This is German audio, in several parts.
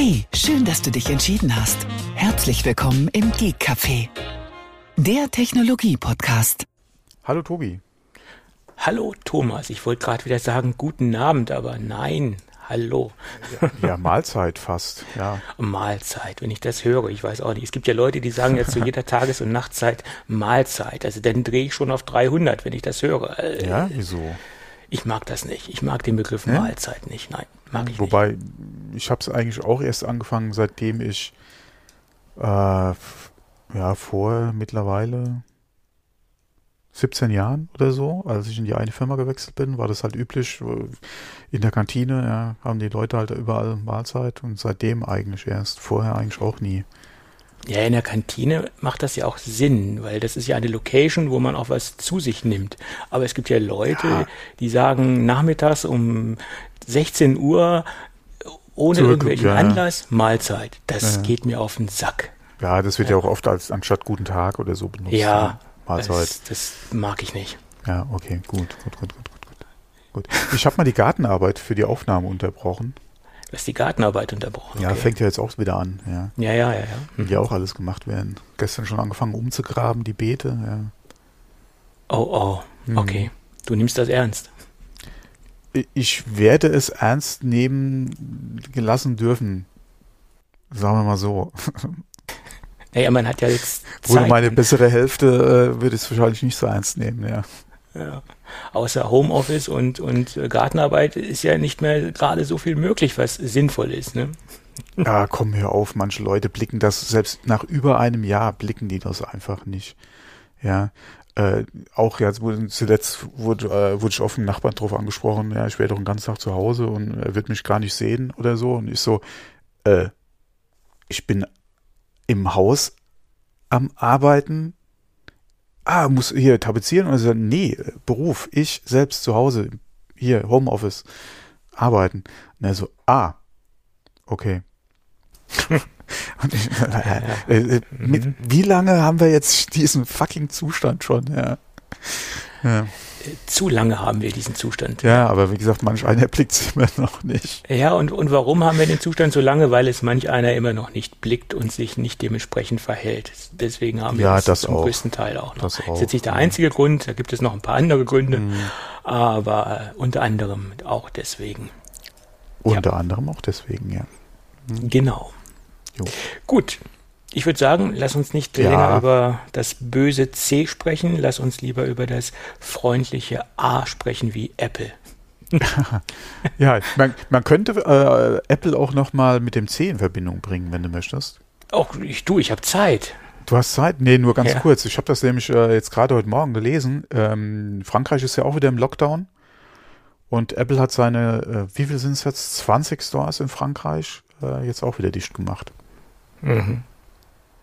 Hey, schön, dass du dich entschieden hast. Herzlich willkommen im Geek Café, der Technologie-Podcast. Hallo Tobi. Hallo Thomas. Ich wollte gerade wieder sagen guten Abend, aber nein. Hallo. Ja, Mahlzeit fast, ja. Mahlzeit, wenn ich das höre, ich weiß auch nicht. Es gibt ja Leute, die sagen jetzt zu jeder Tages- und Nachtzeit Mahlzeit. Also dann drehe ich schon auf 300, wenn ich das höre. Ja, wieso? Ich mag das nicht. Ich mag den Begriff? Mahlzeit nicht. Nein, mag ich Wobei, nicht. Ich habe es eigentlich auch erst angefangen, seitdem ich äh, ja vor mittlerweile 17 Jahren oder so, als ich in die eine Firma gewechselt bin, war das halt üblich. In der Kantine ja, haben die Leute halt überall Mahlzeit und seitdem eigentlich erst. Vorher eigentlich auch nie. Ja, in der Kantine macht das ja auch Sinn, weil das ist ja eine Location, wo man auch was zu sich nimmt. Aber es gibt ja Leute, ja. die sagen nachmittags um 16 Uhr ohne Zurück, irgendwelchen ja. Anlass Mahlzeit. Das ja. geht mir auf den Sack. Ja, das wird ja, auch oft als anstatt guten Tag oder so benutzt. Ja, Mahlzeit. Das, das mag ich nicht. Ja, okay, gut, gut, gut, gut, gut. gut. gut. Ich habe mal die Gartenarbeit für die Aufnahme unterbrochen. Du hast die Gartenarbeit unterbrochen. Ja, fängt ja jetzt auch wieder an. Ja, ja, ja. ja, ja. Mhm. Ja, auch alles gemacht werden. Gestern schon angefangen umzugraben, die Beete. Ja. Oh, oh, mhm. okay. Du nimmst das ernst. Ich werde es ernst nehmen gelassen dürfen. Sagen wir mal so. Naja, man hat ja jetzt. Zeit. Wohl meine bessere Hälfte äh, würde es wahrscheinlich nicht so ernst nehmen, ja. Ja. Außer Homeoffice und, und Gartenarbeit ist ja nicht mehr gerade so viel möglich, was sinnvoll ist, ne? Ja, komm hör auf, manche Leute blicken das, selbst nach über einem Jahr blicken die das einfach nicht. Ja. Äh, auch wurde zuletzt wurde, äh, wurde ich auf einen Nachbarn drauf angesprochen, ja, ich wäre doch den ganzen Tag zu Hause und er wird mich gar nicht sehen oder so. Und ich so, äh, ich bin im Haus am Arbeiten. Ah, muss hier tapezieren? Und er sagt, nee, Beruf, ich selbst zu Hause, hier, Homeoffice, arbeiten. Und er so, ah, okay. Und ich, äh, äh, mit, mhm. wie lange haben wir jetzt diesen fucking Zustand schon? Ja. ja zu lange haben wir diesen Zustand. Ja, aber wie gesagt, manch einer blickt es immer noch nicht. Ja, und, und warum haben wir den Zustand so lange? Weil es manch einer immer noch nicht blickt und sich nicht dementsprechend verhält. Deswegen haben wir ja, das zum auch. größten Teil auch noch. Das, auch, das ist jetzt nicht der einzige ja. Grund, da gibt es noch ein paar andere Gründe, mhm. aber äh, unter anderem auch deswegen. Unter ja. anderem auch deswegen, ja. Mhm. Genau. Jo. Gut, ich würde sagen, lass uns nicht ja. länger über das böse C sprechen, lass uns lieber über das freundliche A sprechen wie Apple. ja, man, man könnte äh, Apple auch nochmal mit dem C in Verbindung bringen, wenn du möchtest. Auch ich, du, ich habe Zeit. Du hast Zeit? Nee, nur ganz ja. kurz. Ich habe das nämlich äh, jetzt gerade heute Morgen gelesen. Ähm, Frankreich ist ja auch wieder im Lockdown. Und Apple hat seine, äh, wie viel sind es jetzt? 20 Stores in Frankreich äh, jetzt auch wieder dicht gemacht. Mhm.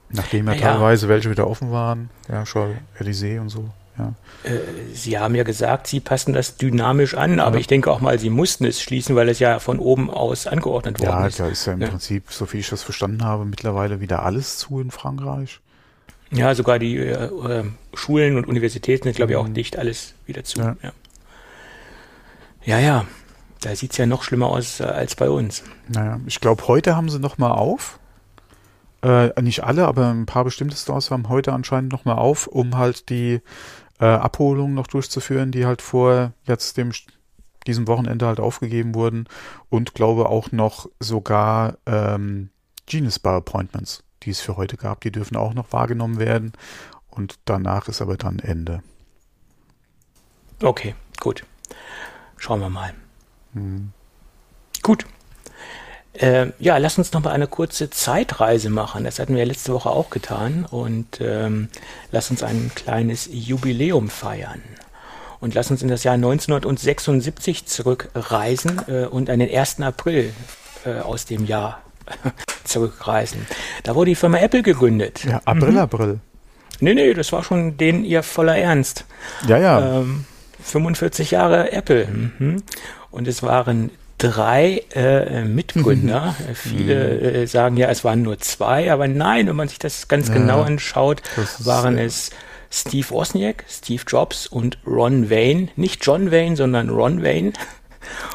Nachdem ja, ja, teilweise welche wieder offen waren, ja, schon Elysée und so. Ja. Äh, Sie haben ja gesagt, Sie passen das dynamisch an, aber ich denke auch mal, Sie mussten es schließen, weil es ja von oben aus angeordnet worden ja, ist. Ja, da ist ja im Prinzip, so viel ich das verstanden habe, mittlerweile wieder alles zu in Frankreich. Ja, sogar die äh, äh Schulen und Universitäten sind, glaube ich, auch mhm. dicht alles wieder zu. Ja, ja, ja, ja. da sieht es ja noch schlimmer aus äh, als bei uns. Naja, ich glaube, heute haben sie noch mal auf. Äh, nicht alle, aber ein paar bestimmte Stores haben heute anscheinend nochmal auf, um halt die äh, Abholungen noch durchzuführen, die halt vor jetzt dem diesem Wochenende halt aufgegeben wurden und glaube auch noch sogar ähm, Genius Bar Appointments, die es für heute gab, die dürfen auch noch wahrgenommen werden und danach ist aber dann Ende. Okay, gut. Schauen wir mal. Hm. Gut. Äh, ja, lass uns noch mal eine kurze Zeitreise machen. Das hatten wir letzte Woche auch getan. Und ähm, lass uns ein kleines Jubiläum feiern. Und lass uns in das Jahr 1976 zurückreisen äh, und an den 1. April äh, aus dem Jahr zurückreisen. Da wurde die Firma Apple gegründet. Ja, April, mhm. April. Nee, nee, das war schon den ihr voller Ernst. Ja, ja. Ähm, 45 Jahre Apple. Mhm. Und es waren drei äh, Mitgründer. Mhm. Viele äh, sagen ja, es waren nur zwei, aber nein, wenn man sich das ganz ja, genau anschaut, waren es Steve Wozniak, Steve Jobs und Ron Wayne. Nicht John Wayne, sondern Ron Wayne.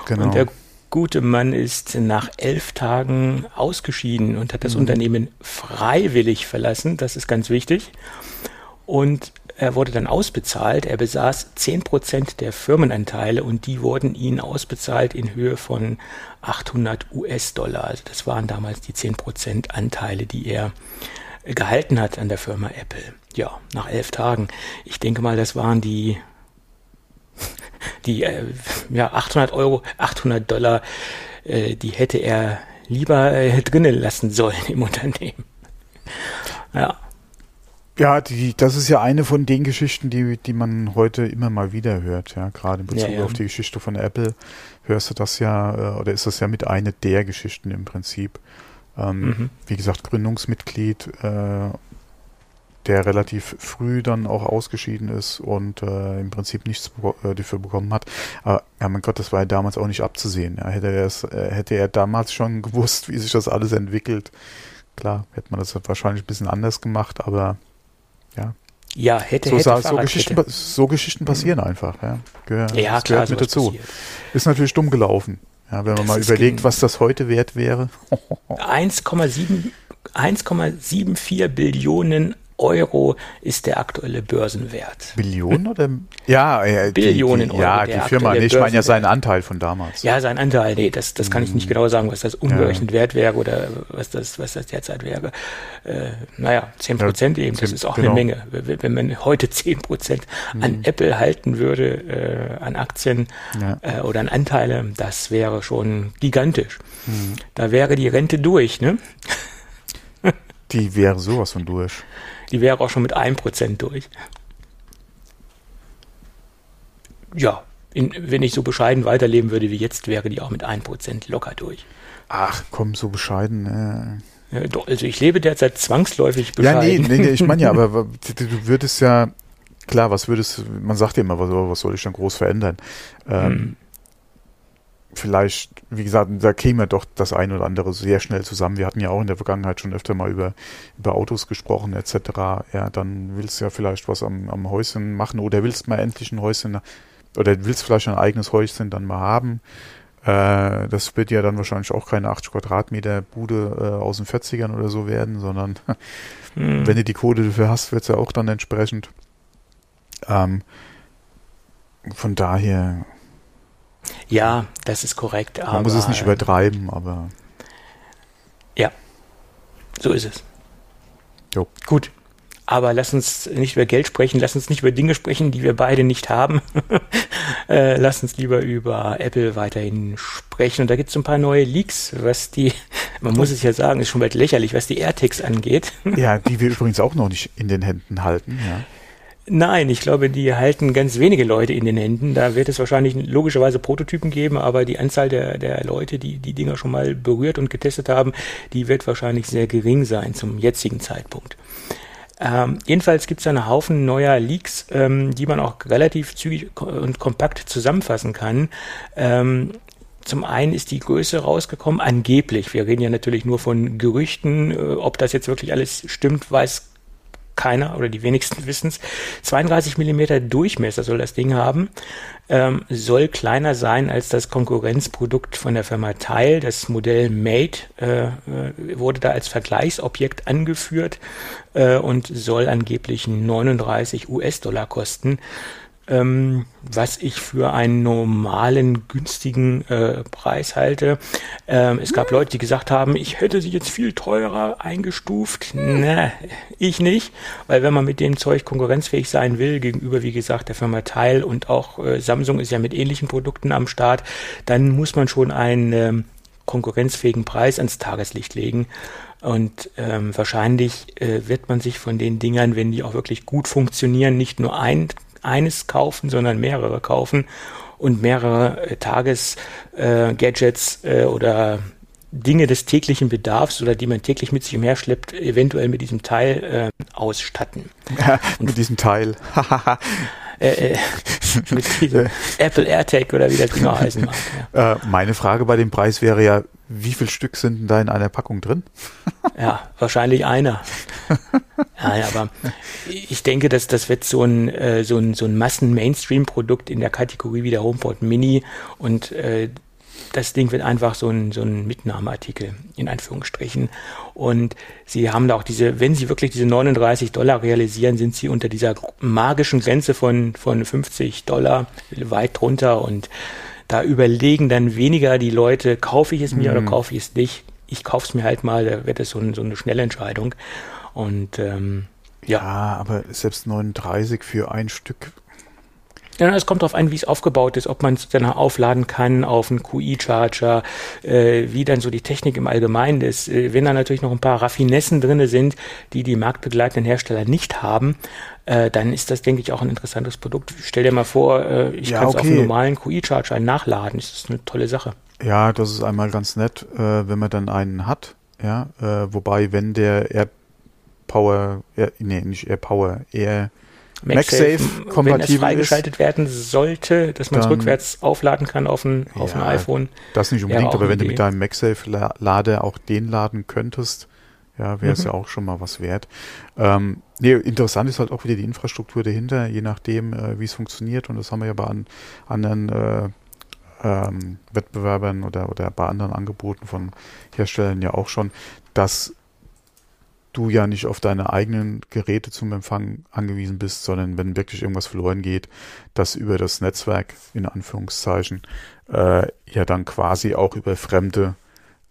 Genau. Und der gute Mann ist nach elf Tagen ausgeschieden und hat das mhm. Unternehmen freiwillig verlassen. Das ist ganz wichtig. Und er wurde dann ausbezahlt. Er besaß 10% der Firmenanteile und die wurden ihm ausbezahlt in Höhe von 800 US-Dollar. Also das waren damals die 10% Anteile, die er gehalten hat an der Firma Apple. Ja, nach elf Tagen. Ich denke mal, das waren die die äh, ja 800 Euro, 800 Dollar, äh, die hätte er lieber äh, drinnen lassen sollen im Unternehmen. Ja. Ja, die, das ist ja eine von den Geschichten, die, die man heute immer mal wieder hört, ja. Gerade in Bezug ja, ja. auf die Geschichte von Apple hörst du das ja, äh, oder ist das ja mit einer der Geschichten im Prinzip. Ähm, mhm. Wie gesagt, Gründungsmitglied äh, der relativ früh dann auch ausgeschieden ist und äh, im Prinzip nichts äh, dafür bekommen hat. Aber ja, mein Gott, das war ja damals auch nicht abzusehen. Ja. Hätte, er es, äh, hätte er damals schon gewusst, wie sich das alles entwickelt, klar, hätte man das wahrscheinlich ein bisschen anders gemacht, aber ja. Ja, hätte, so, hätte, so, Geschichten, so Geschichten passieren mhm. einfach, ja. Gehör, ja, klar, mit dazu. Passiert. Ist natürlich dumm gelaufen. Ja, wenn man das mal überlegt, was das heute wert wäre. 1,74 Billionen Euro ist der aktuelle Börsenwert. Billionen oder? Ja, ja Billionen die, die, Ja, die Firma, nee, ich meine ja seinen Anteil von damals. Ja, sein Anteil, nee, das, das kann ich nicht mhm. genau sagen, was das umgerechnet ja. Wert wäre oder was das, was das derzeit wäre. Äh, naja, 10 Prozent ja, eben, das ist auch genau. eine Menge. Wenn man heute 10 Prozent an mhm. Apple halten würde, äh, an Aktien ja. äh, oder an Anteile, das wäre schon gigantisch. Mhm. Da wäre die Rente durch, ne? Die wäre sowas von durch die wäre auch schon mit 1% durch. Ja, in, wenn ich so bescheiden weiterleben würde wie jetzt, wäre die auch mit 1% locker durch. Ach, komm, so bescheiden. Äh. Ja, doch, also ich lebe derzeit zwangsläufig bescheiden. Ja, nee, nee, ich meine ja, aber du würdest ja, klar, was würdest, man sagt ja immer, was, was soll ich dann groß verändern? Ähm, hm vielleicht, wie gesagt, da käme doch das ein oder andere sehr schnell zusammen. Wir hatten ja auch in der Vergangenheit schon öfter mal über, über Autos gesprochen etc. Ja, dann willst du ja vielleicht was am, am Häuschen machen oder willst mal endlich ein Häuschen oder willst vielleicht ein eigenes Häuschen dann mal haben. Äh, das wird ja dann wahrscheinlich auch keine 80 Quadratmeter Bude äh, aus den 40ern oder so werden, sondern hm. wenn du die Kohle dafür hast, wird es ja auch dann entsprechend. Ähm, von daher ja, das ist korrekt. Man muss es nicht übertreiben, aber. Ja, so ist es. Jo. Gut. Aber lass uns nicht über Geld sprechen, lass uns nicht über Dinge sprechen, die wir beide nicht haben. äh, lass uns lieber über Apple weiterhin sprechen. Und da gibt es ein paar neue Leaks, was die, man muss es ja sagen, ist schon bald lächerlich, was die AirTags angeht. ja, die wir übrigens auch noch nicht in den Händen halten, ja. Nein, ich glaube, die halten ganz wenige Leute in den Händen. Da wird es wahrscheinlich logischerweise Prototypen geben, aber die Anzahl der, der Leute, die die Dinger schon mal berührt und getestet haben, die wird wahrscheinlich sehr gering sein zum jetzigen Zeitpunkt. Ähm, jedenfalls gibt es einen Haufen neuer Leaks, ähm, die man auch relativ zügig und kompakt zusammenfassen kann. Ähm, zum einen ist die Größe rausgekommen, angeblich. Wir reden ja natürlich nur von Gerüchten. Äh, ob das jetzt wirklich alles stimmt, weiß keiner oder die wenigsten wissen es. 32 Millimeter Durchmesser soll das Ding haben, ähm, soll kleiner sein als das Konkurrenzprodukt von der Firma Teil. Das Modell Mate äh, äh wurde da als Vergleichsobjekt angeführt äh, und soll angeblich 39 US-Dollar kosten ähm, was ich für einen normalen, günstigen äh, Preis halte. Ähm, es gab Leute, die gesagt haben, ich hätte sie jetzt viel teurer eingestuft. Ne, ich nicht, weil wenn man mit dem Zeug konkurrenzfähig sein will, gegenüber, wie gesagt, der Firma Teil und auch äh, Samsung ist ja mit ähnlichen Produkten am Start, dann muss man schon einen ähm, konkurrenzfähigen Preis ans Tageslicht legen. Und ähm, wahrscheinlich äh, wird man sich von den Dingern, wenn die auch wirklich gut funktionieren, nicht nur ein eines kaufen, sondern mehrere kaufen und mehrere äh, Tages-Gadgets äh, äh, oder Dinge des täglichen Bedarfs oder die man täglich mit sich umherschleppt, eventuell mit diesem Teil äh, ausstatten. mit diesem Teil. äh, äh, mit diesem Apple AirTag oder wie das Ding heißen mag. Ja. Äh, meine Frage bei dem Preis wäre ja, wie viel Stück sind denn da in einer Packung drin? ja, wahrscheinlich einer. Ja, aber ich denke, dass das wird so ein, äh, so ein, so ein Massen-Mainstream-Produkt in der Kategorie wie der HomePod Mini und äh, das Ding wird einfach so ein, so ein Mitnahmeartikel, in Anführungsstrichen. Und sie haben da auch diese, wenn sie wirklich diese 39 Dollar realisieren, sind sie unter dieser magischen Grenze von, von 50 Dollar weit drunter und da überlegen dann weniger die Leute, kaufe ich es mir mhm. oder kaufe ich es nicht. Ich kaufe es mir halt mal, da wird es so, ein, so eine schnelle Entscheidung. Und ähm, ja. ja, aber selbst 39 für ein Stück ja, es kommt darauf an, wie es aufgebaut ist, ob man es dann aufladen kann auf einen QI-Charger, äh, wie dann so die Technik im Allgemeinen ist. Äh, wenn da natürlich noch ein paar Raffinessen drinne sind, die die marktbegleitenden Hersteller nicht haben, äh, dann ist das, denke ich, auch ein interessantes Produkt. Stell dir mal vor, äh, ich ja, kann es okay. auf einem normalen QI-Charger nachladen. Das ist eine tolle Sache. Ja, das ist einmal ganz nett, äh, wenn man dann einen hat. Ja, äh, wobei, wenn der Air Power, Air, nee, nicht Air Power, Air MagSafe kompatibel wenn es freigeschaltet ist, werden sollte, dass man es rückwärts aufladen kann auf ein, auf ja, ein iPhone. Das nicht unbedingt, aber wenn Idee. du mit deinem MagSafe-Lader auch den laden könntest, ja, wäre es mhm. ja auch schon mal was wert. Ähm, nee, interessant ist halt auch wieder die Infrastruktur dahinter, je nachdem, äh, wie es funktioniert. Und das haben wir ja bei an, anderen äh, ähm, Wettbewerbern oder, oder bei anderen Angeboten von Herstellern ja auch schon, dass du ja nicht auf deine eigenen Geräte zum Empfang angewiesen bist, sondern wenn wirklich irgendwas verloren geht, dass über das Netzwerk, in Anführungszeichen, äh, ja dann quasi auch über fremde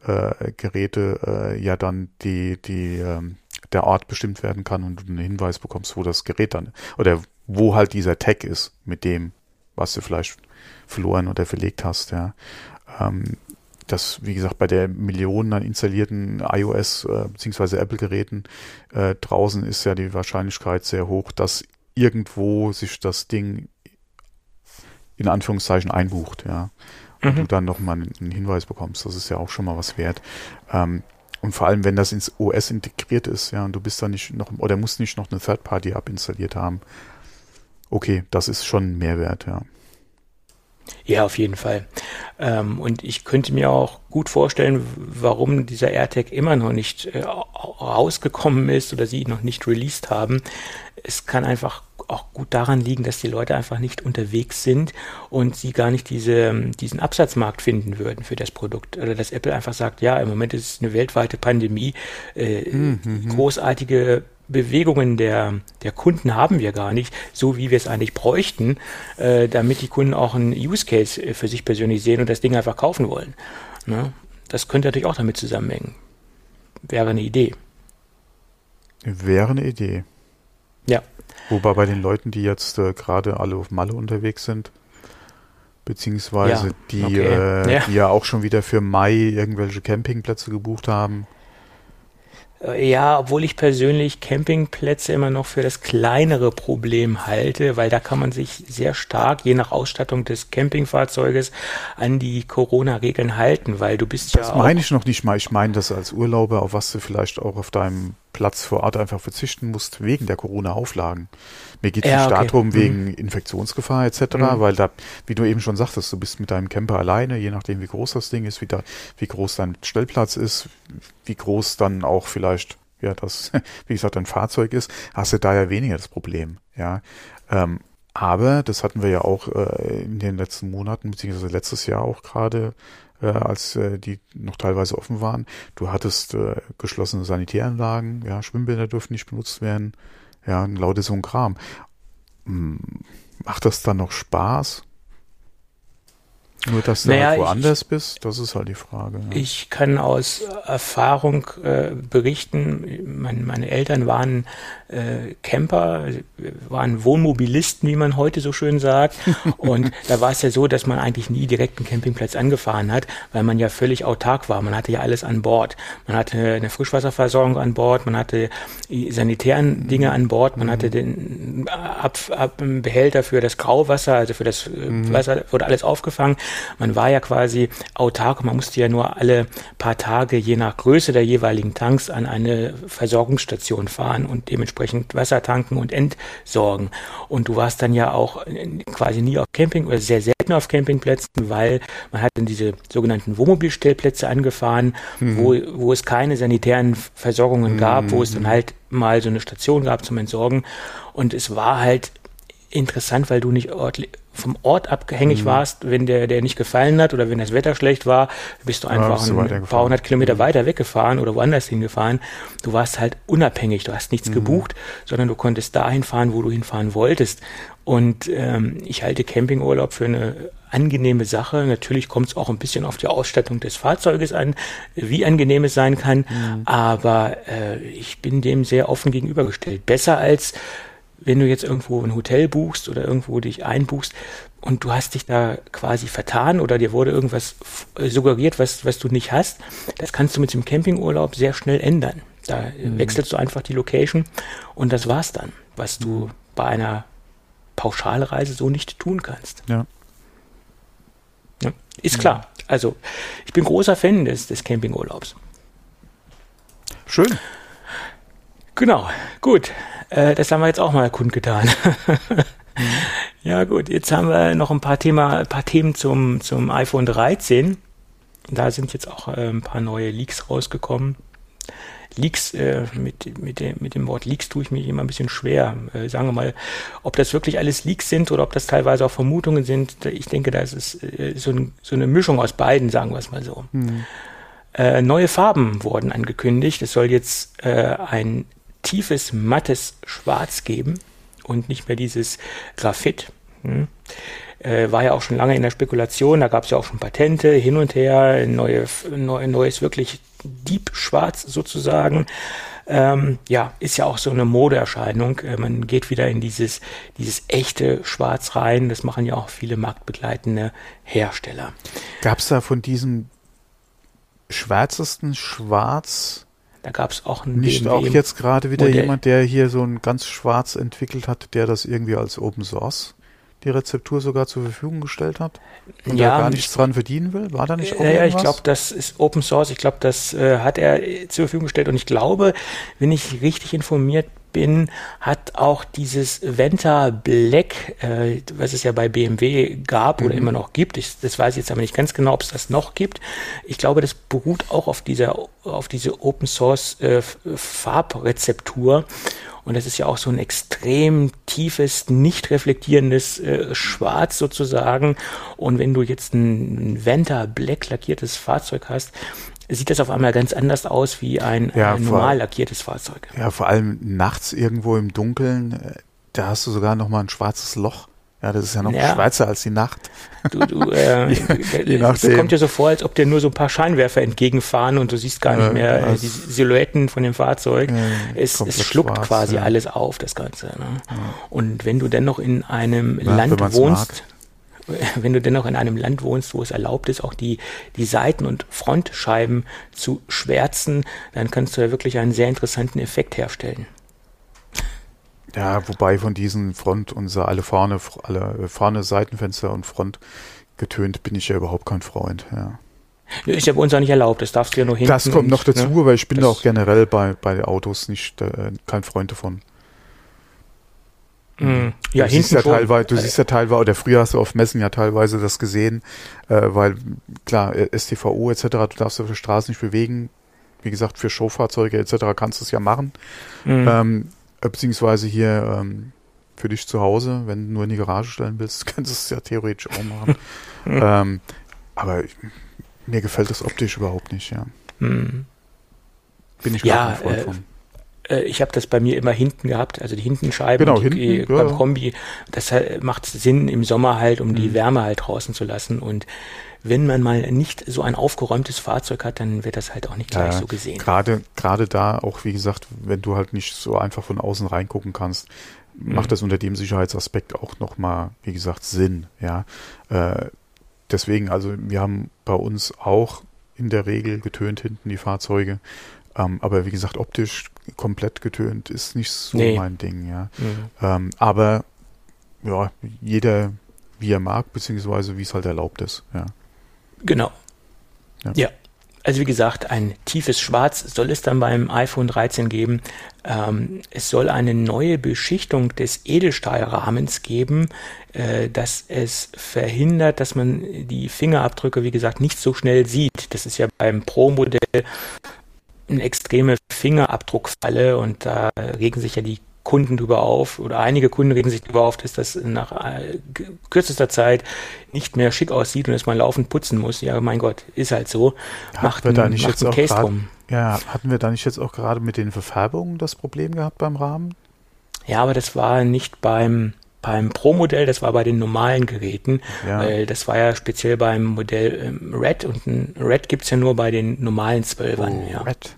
äh, Geräte äh, ja dann die, die, ähm, der Ort bestimmt werden kann und du einen Hinweis bekommst, wo das Gerät dann, oder wo halt dieser Tag ist mit dem, was du vielleicht verloren oder verlegt hast, ja. Ähm, das, wie gesagt, bei der Millionen an installierten iOS äh, bzw. Apple-Geräten äh, draußen ist ja die Wahrscheinlichkeit sehr hoch, dass irgendwo sich das Ding in Anführungszeichen einbucht, ja. Und mhm. du dann nochmal einen Hinweis bekommst. Das ist ja auch schon mal was wert. Ähm, und vor allem, wenn das ins OS integriert ist, ja, und du bist da nicht noch, oder musst nicht noch eine Third-Party-App installiert haben. Okay, das ist schon ein Mehrwert, ja. Ja, auf jeden Fall. Ähm, und ich könnte mir auch gut vorstellen, warum dieser AirTag immer noch nicht äh, rausgekommen ist oder sie noch nicht released haben. Es kann einfach auch gut daran liegen, dass die Leute einfach nicht unterwegs sind und sie gar nicht diese, diesen Absatzmarkt finden würden für das Produkt. Oder dass Apple einfach sagt, ja, im Moment ist es eine weltweite Pandemie, äh, mhm. mhm. großartige Bewegungen der, der Kunden haben wir gar nicht, so wie wir es eigentlich bräuchten, äh, damit die Kunden auch einen Use Case äh, für sich persönlich sehen und das Ding einfach kaufen wollen. Ne? Das könnte natürlich auch damit zusammenhängen. Wäre eine Idee. Wäre eine Idee. Ja. Wobei bei den Leuten, die jetzt äh, gerade alle auf Malle unterwegs sind, beziehungsweise ja, die, okay. äh, ja. die ja auch schon wieder für Mai irgendwelche Campingplätze gebucht haben, ja, obwohl ich persönlich Campingplätze immer noch für das kleinere Problem halte, weil da kann man sich sehr stark, je nach Ausstattung des Campingfahrzeuges, an die Corona-Regeln halten, weil du bist das ja. Das meine ich noch nicht mal. Ich meine das als Urlauber, auf was du vielleicht auch auf deinem Platz vor Ort einfach verzichten musst, wegen der Corona-Auflagen. Mir geht es ja, nicht okay. darum, wegen mhm. Infektionsgefahr etc., mhm. weil da, wie du eben schon sagtest, du bist mit deinem Camper alleine, je nachdem wie groß das Ding ist, wie, da, wie groß dein Stellplatz ist, wie groß dann auch vielleicht, ja, das, wie gesagt, dein Fahrzeug ist, hast du da ja weniger das Problem, ja. Ähm, aber, das hatten wir ja auch äh, in den letzten Monaten, beziehungsweise letztes Jahr auch gerade, äh, als äh, die noch teilweise offen waren. Du hattest äh, geschlossene Sanitäranlagen, ja, Schwimmbäder durften nicht benutzt werden, ja, lauter so ein Kram. Hm, macht das dann noch Spaß? Nur, dass du naja, halt woanders ich, bist, das ist halt die Frage. Ja. Ich kann aus Erfahrung äh, berichten, mein, meine Eltern waren äh, Camper, waren Wohnmobilisten, wie man heute so schön sagt. Und da war es ja so, dass man eigentlich nie direkt einen Campingplatz angefahren hat, weil man ja völlig autark war. Man hatte ja alles an Bord. Man hatte eine Frischwasserversorgung an Bord, man hatte sanitären Dinge an Bord, man hatte den Ab, Ab Behälter für das Grauwasser, also für das äh, mhm. Wasser, wurde alles aufgefangen. Man war ja quasi autark man musste ja nur alle paar Tage, je nach Größe der jeweiligen Tanks, an eine Versorgungsstation fahren und dementsprechend Wasser tanken und entsorgen. Und du warst dann ja auch quasi nie auf Camping oder sehr selten auf Campingplätzen, weil man hat dann diese sogenannten Wohnmobilstellplätze angefahren, mhm. wo, wo es keine sanitären Versorgungen gab, mhm. wo es dann halt mal so eine Station gab zum Entsorgen. Und es war halt interessant, weil du nicht ordentlich vom Ort abhängig mhm. warst, wenn der, der nicht gefallen hat oder wenn das Wetter schlecht war, bist du einfach ja, ein paar hundert Kilometer mhm. weiter weggefahren oder woanders hingefahren. Du warst halt unabhängig, du hast nichts mhm. gebucht, sondern du konntest dahin fahren, wo du hinfahren wolltest. Und ähm, ich halte Campingurlaub für eine angenehme Sache. Natürlich kommt es auch ein bisschen auf die Ausstattung des Fahrzeuges an, wie angenehm es sein kann. Mhm. Aber äh, ich bin dem sehr offen gegenübergestellt. Besser als wenn du jetzt irgendwo ein Hotel buchst oder irgendwo dich einbuchst und du hast dich da quasi vertan oder dir wurde irgendwas suggeriert, was, was du nicht hast, das kannst du mit dem Campingurlaub sehr schnell ändern. Da mhm. wechselst du einfach die Location und das war's dann, was du mhm. bei einer Pauschalreise so nicht tun kannst. Ja. ja ist mhm. klar. Also, ich bin großer Fan des, des Campingurlaubs. Schön. Genau, gut. Äh, das haben wir jetzt auch mal kundgetan. Ja, gut. Jetzt haben wir noch ein paar, Thema, ein paar Themen zum, zum iPhone 13. Da sind jetzt auch äh, ein paar neue Leaks rausgekommen. Leaks, äh, mit, mit, dem, mit dem Wort Leaks tue ich mich immer ein bisschen schwer. Äh, sagen wir mal, ob das wirklich alles Leaks sind oder ob das teilweise auch Vermutungen sind. Ich denke, das ist äh, so, ein, so, eine Mischung aus beiden, sagen wir es mal so. Mhm. Neue Farben wurden angekündigt. Es soll jetzt äh, ein tiefes, mattes Schwarz geben und nicht mehr dieses Graphit. Hm. Äh, war ja auch schon lange in der Spekulation, da gab es ja auch schon Patente hin und her, neue, neu, neues wirklich Diebschwarz sozusagen. Ähm, ja, ist ja auch so eine Modeerscheinung. Äh, man geht wieder in dieses, dieses echte Schwarz rein. Das machen ja auch viele marktbegleitende Hersteller. Gab es da von diesem schwärzesten Schwarz da gab es auch einen Nicht BMW auch jetzt gerade wieder Modell. jemand, der hier so ein ganz schwarz entwickelt hat, der das irgendwie als Open Source die Rezeptur sogar zur Verfügung gestellt hat und ja, gar nichts dran verdienen will? War da nicht auch Ja, ich glaube, das ist Open Source. Ich glaube, das äh, hat er zur Verfügung gestellt und ich glaube, wenn ich richtig informiert bin, hat auch dieses Venta Black, äh, was es ja bei BMW gab mhm. oder immer noch gibt, ich, das weiß ich jetzt aber nicht ganz genau, ob es das noch gibt. Ich glaube, das beruht auch auf dieser, auf diese Open Source äh, Farbrezeptur. Und das ist ja auch so ein extrem tiefes, nicht reflektierendes äh, Schwarz sozusagen. Und wenn du jetzt ein Venta Black lackiertes Fahrzeug hast, sieht das auf einmal ganz anders aus wie ein, ja, ein normal lackiertes Fahrzeug. Ja, vor allem nachts irgendwo im Dunkeln, äh, da hast du sogar noch mal ein schwarzes Loch. Ja, das ist ja noch ja. schwärzer als die Nacht. Du, du, äh, es kommt dir so vor, als ob dir nur so ein paar Scheinwerfer entgegenfahren und du siehst gar nicht mehr äh, die Silhouetten von dem Fahrzeug. es, es schluckt schwarz, quasi ja. alles auf, das Ganze. Ne? Ja. Und wenn du dennoch in einem Land wohnst, mag wenn du dennoch in einem Land wohnst, wo es erlaubt ist, auch die, die Seiten- und Frontscheiben zu schwärzen, dann kannst du ja wirklich einen sehr interessanten Effekt herstellen. Ja, wobei von diesen Front und alle vorne, alle vorne Seitenfenster und Front getönt bin ich ja überhaupt kein Freund, ja. Ist ja bei uns auch nicht erlaubt, das darfst du ja nur hinten. Das kommt noch dazu, ne? weil ich bin das auch generell bei, bei Autos nicht äh, kein Freund davon. Mhm. Ja, du siehst ja teilweise, du siehst ja teilweise, oder früher hast du auf Messen ja teilweise das gesehen, äh, weil klar, äh, STVO etc., du darfst auf der Straße nicht bewegen. Wie gesagt, für Showfahrzeuge etc. kannst du es ja machen. Mhm. Ähm, äh, beziehungsweise hier ähm, für dich zu Hause, wenn du nur in die Garage stellen willst, kannst du es ja theoretisch auch machen. ähm, aber mir gefällt das optisch überhaupt nicht, ja. Mhm. Bin ich gar ja, nicht Freund äh, von. Äh, ich habe das bei mir immer hinten gehabt, also die Hintenscheibe genau, die, hinten, beim ja. Kombi. Das macht Sinn im Sommer halt, um mhm. die Wärme halt draußen zu lassen. Und wenn man mal nicht so ein aufgeräumtes Fahrzeug hat, dann wird das halt auch nicht gleich ja, so gesehen. Gerade gerade da auch, wie gesagt, wenn du halt nicht so einfach von außen reingucken kannst, mhm. macht das unter dem Sicherheitsaspekt auch nochmal, wie gesagt, Sinn. Ja, äh, deswegen, also wir haben bei uns auch in der Regel getönt hinten die Fahrzeuge. Ähm, aber wie gesagt, optisch komplett getönt ist nicht so nee. mein Ding, ja. Mhm. Ähm, aber ja, jeder wie er mag, beziehungsweise wie es halt erlaubt ist, ja. Genau. Ja. ja. Also wie gesagt, ein tiefes Schwarz soll es dann beim iPhone 13 geben. Ähm, es soll eine neue Beschichtung des Edelstahlrahmens geben, äh, dass es verhindert, dass man die Fingerabdrücke, wie gesagt, nicht so schnell sieht. Das ist ja beim Pro-Modell eine extreme Fingerabdruckfalle und da regen sich ja die Kunden drüber auf oder einige Kunden regen sich darüber auf, dass das nach äh, kürzester Zeit nicht mehr schick aussieht und dass man laufend putzen muss. Ja, mein Gott, ist halt so. Macht wir da nicht jetzt auch Case grad, drum. Ja, hatten wir da nicht jetzt auch gerade mit den Verfärbungen das Problem gehabt beim Rahmen? Ja, aber das war nicht beim beim Pro-Modell, das war bei den normalen Geräten, ja. weil das war ja speziell beim Modell ähm, Red und ein Red gibt's ja nur bei den normalen 12ern. Oh, ja. Red.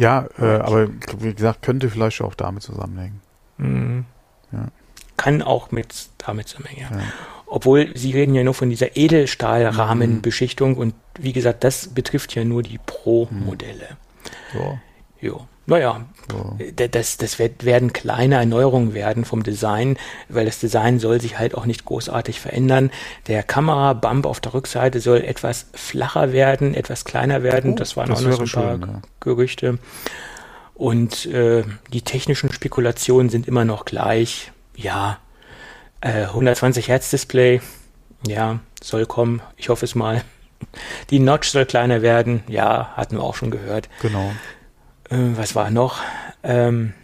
Ja, äh, aber wie gesagt, könnte vielleicht auch damit zusammenhängen. Mhm. Ja. Kann auch mit damit zusammenhängen, ja. ja. Obwohl, Sie reden ja nur von dieser Edelstahlrahmenbeschichtung mhm. und wie gesagt, das betrifft ja nur die Pro-Modelle. Mhm. So. Jo. Naja, ja. das, das wird, werden kleine Erneuerungen werden vom Design, weil das Design soll sich halt auch nicht großartig verändern. Der Kamerabump auf der Rückseite soll etwas flacher werden, etwas kleiner werden. Oh, das waren das auch noch so ein paar schön, ja. Gerüchte. Und äh, die technischen Spekulationen sind immer noch gleich. Ja, äh, 120 Hertz Display, ja, soll kommen. Ich hoffe es mal. Die Notch soll kleiner werden. Ja, hatten wir auch schon gehört. Genau. Äh, was war noch? Ähm,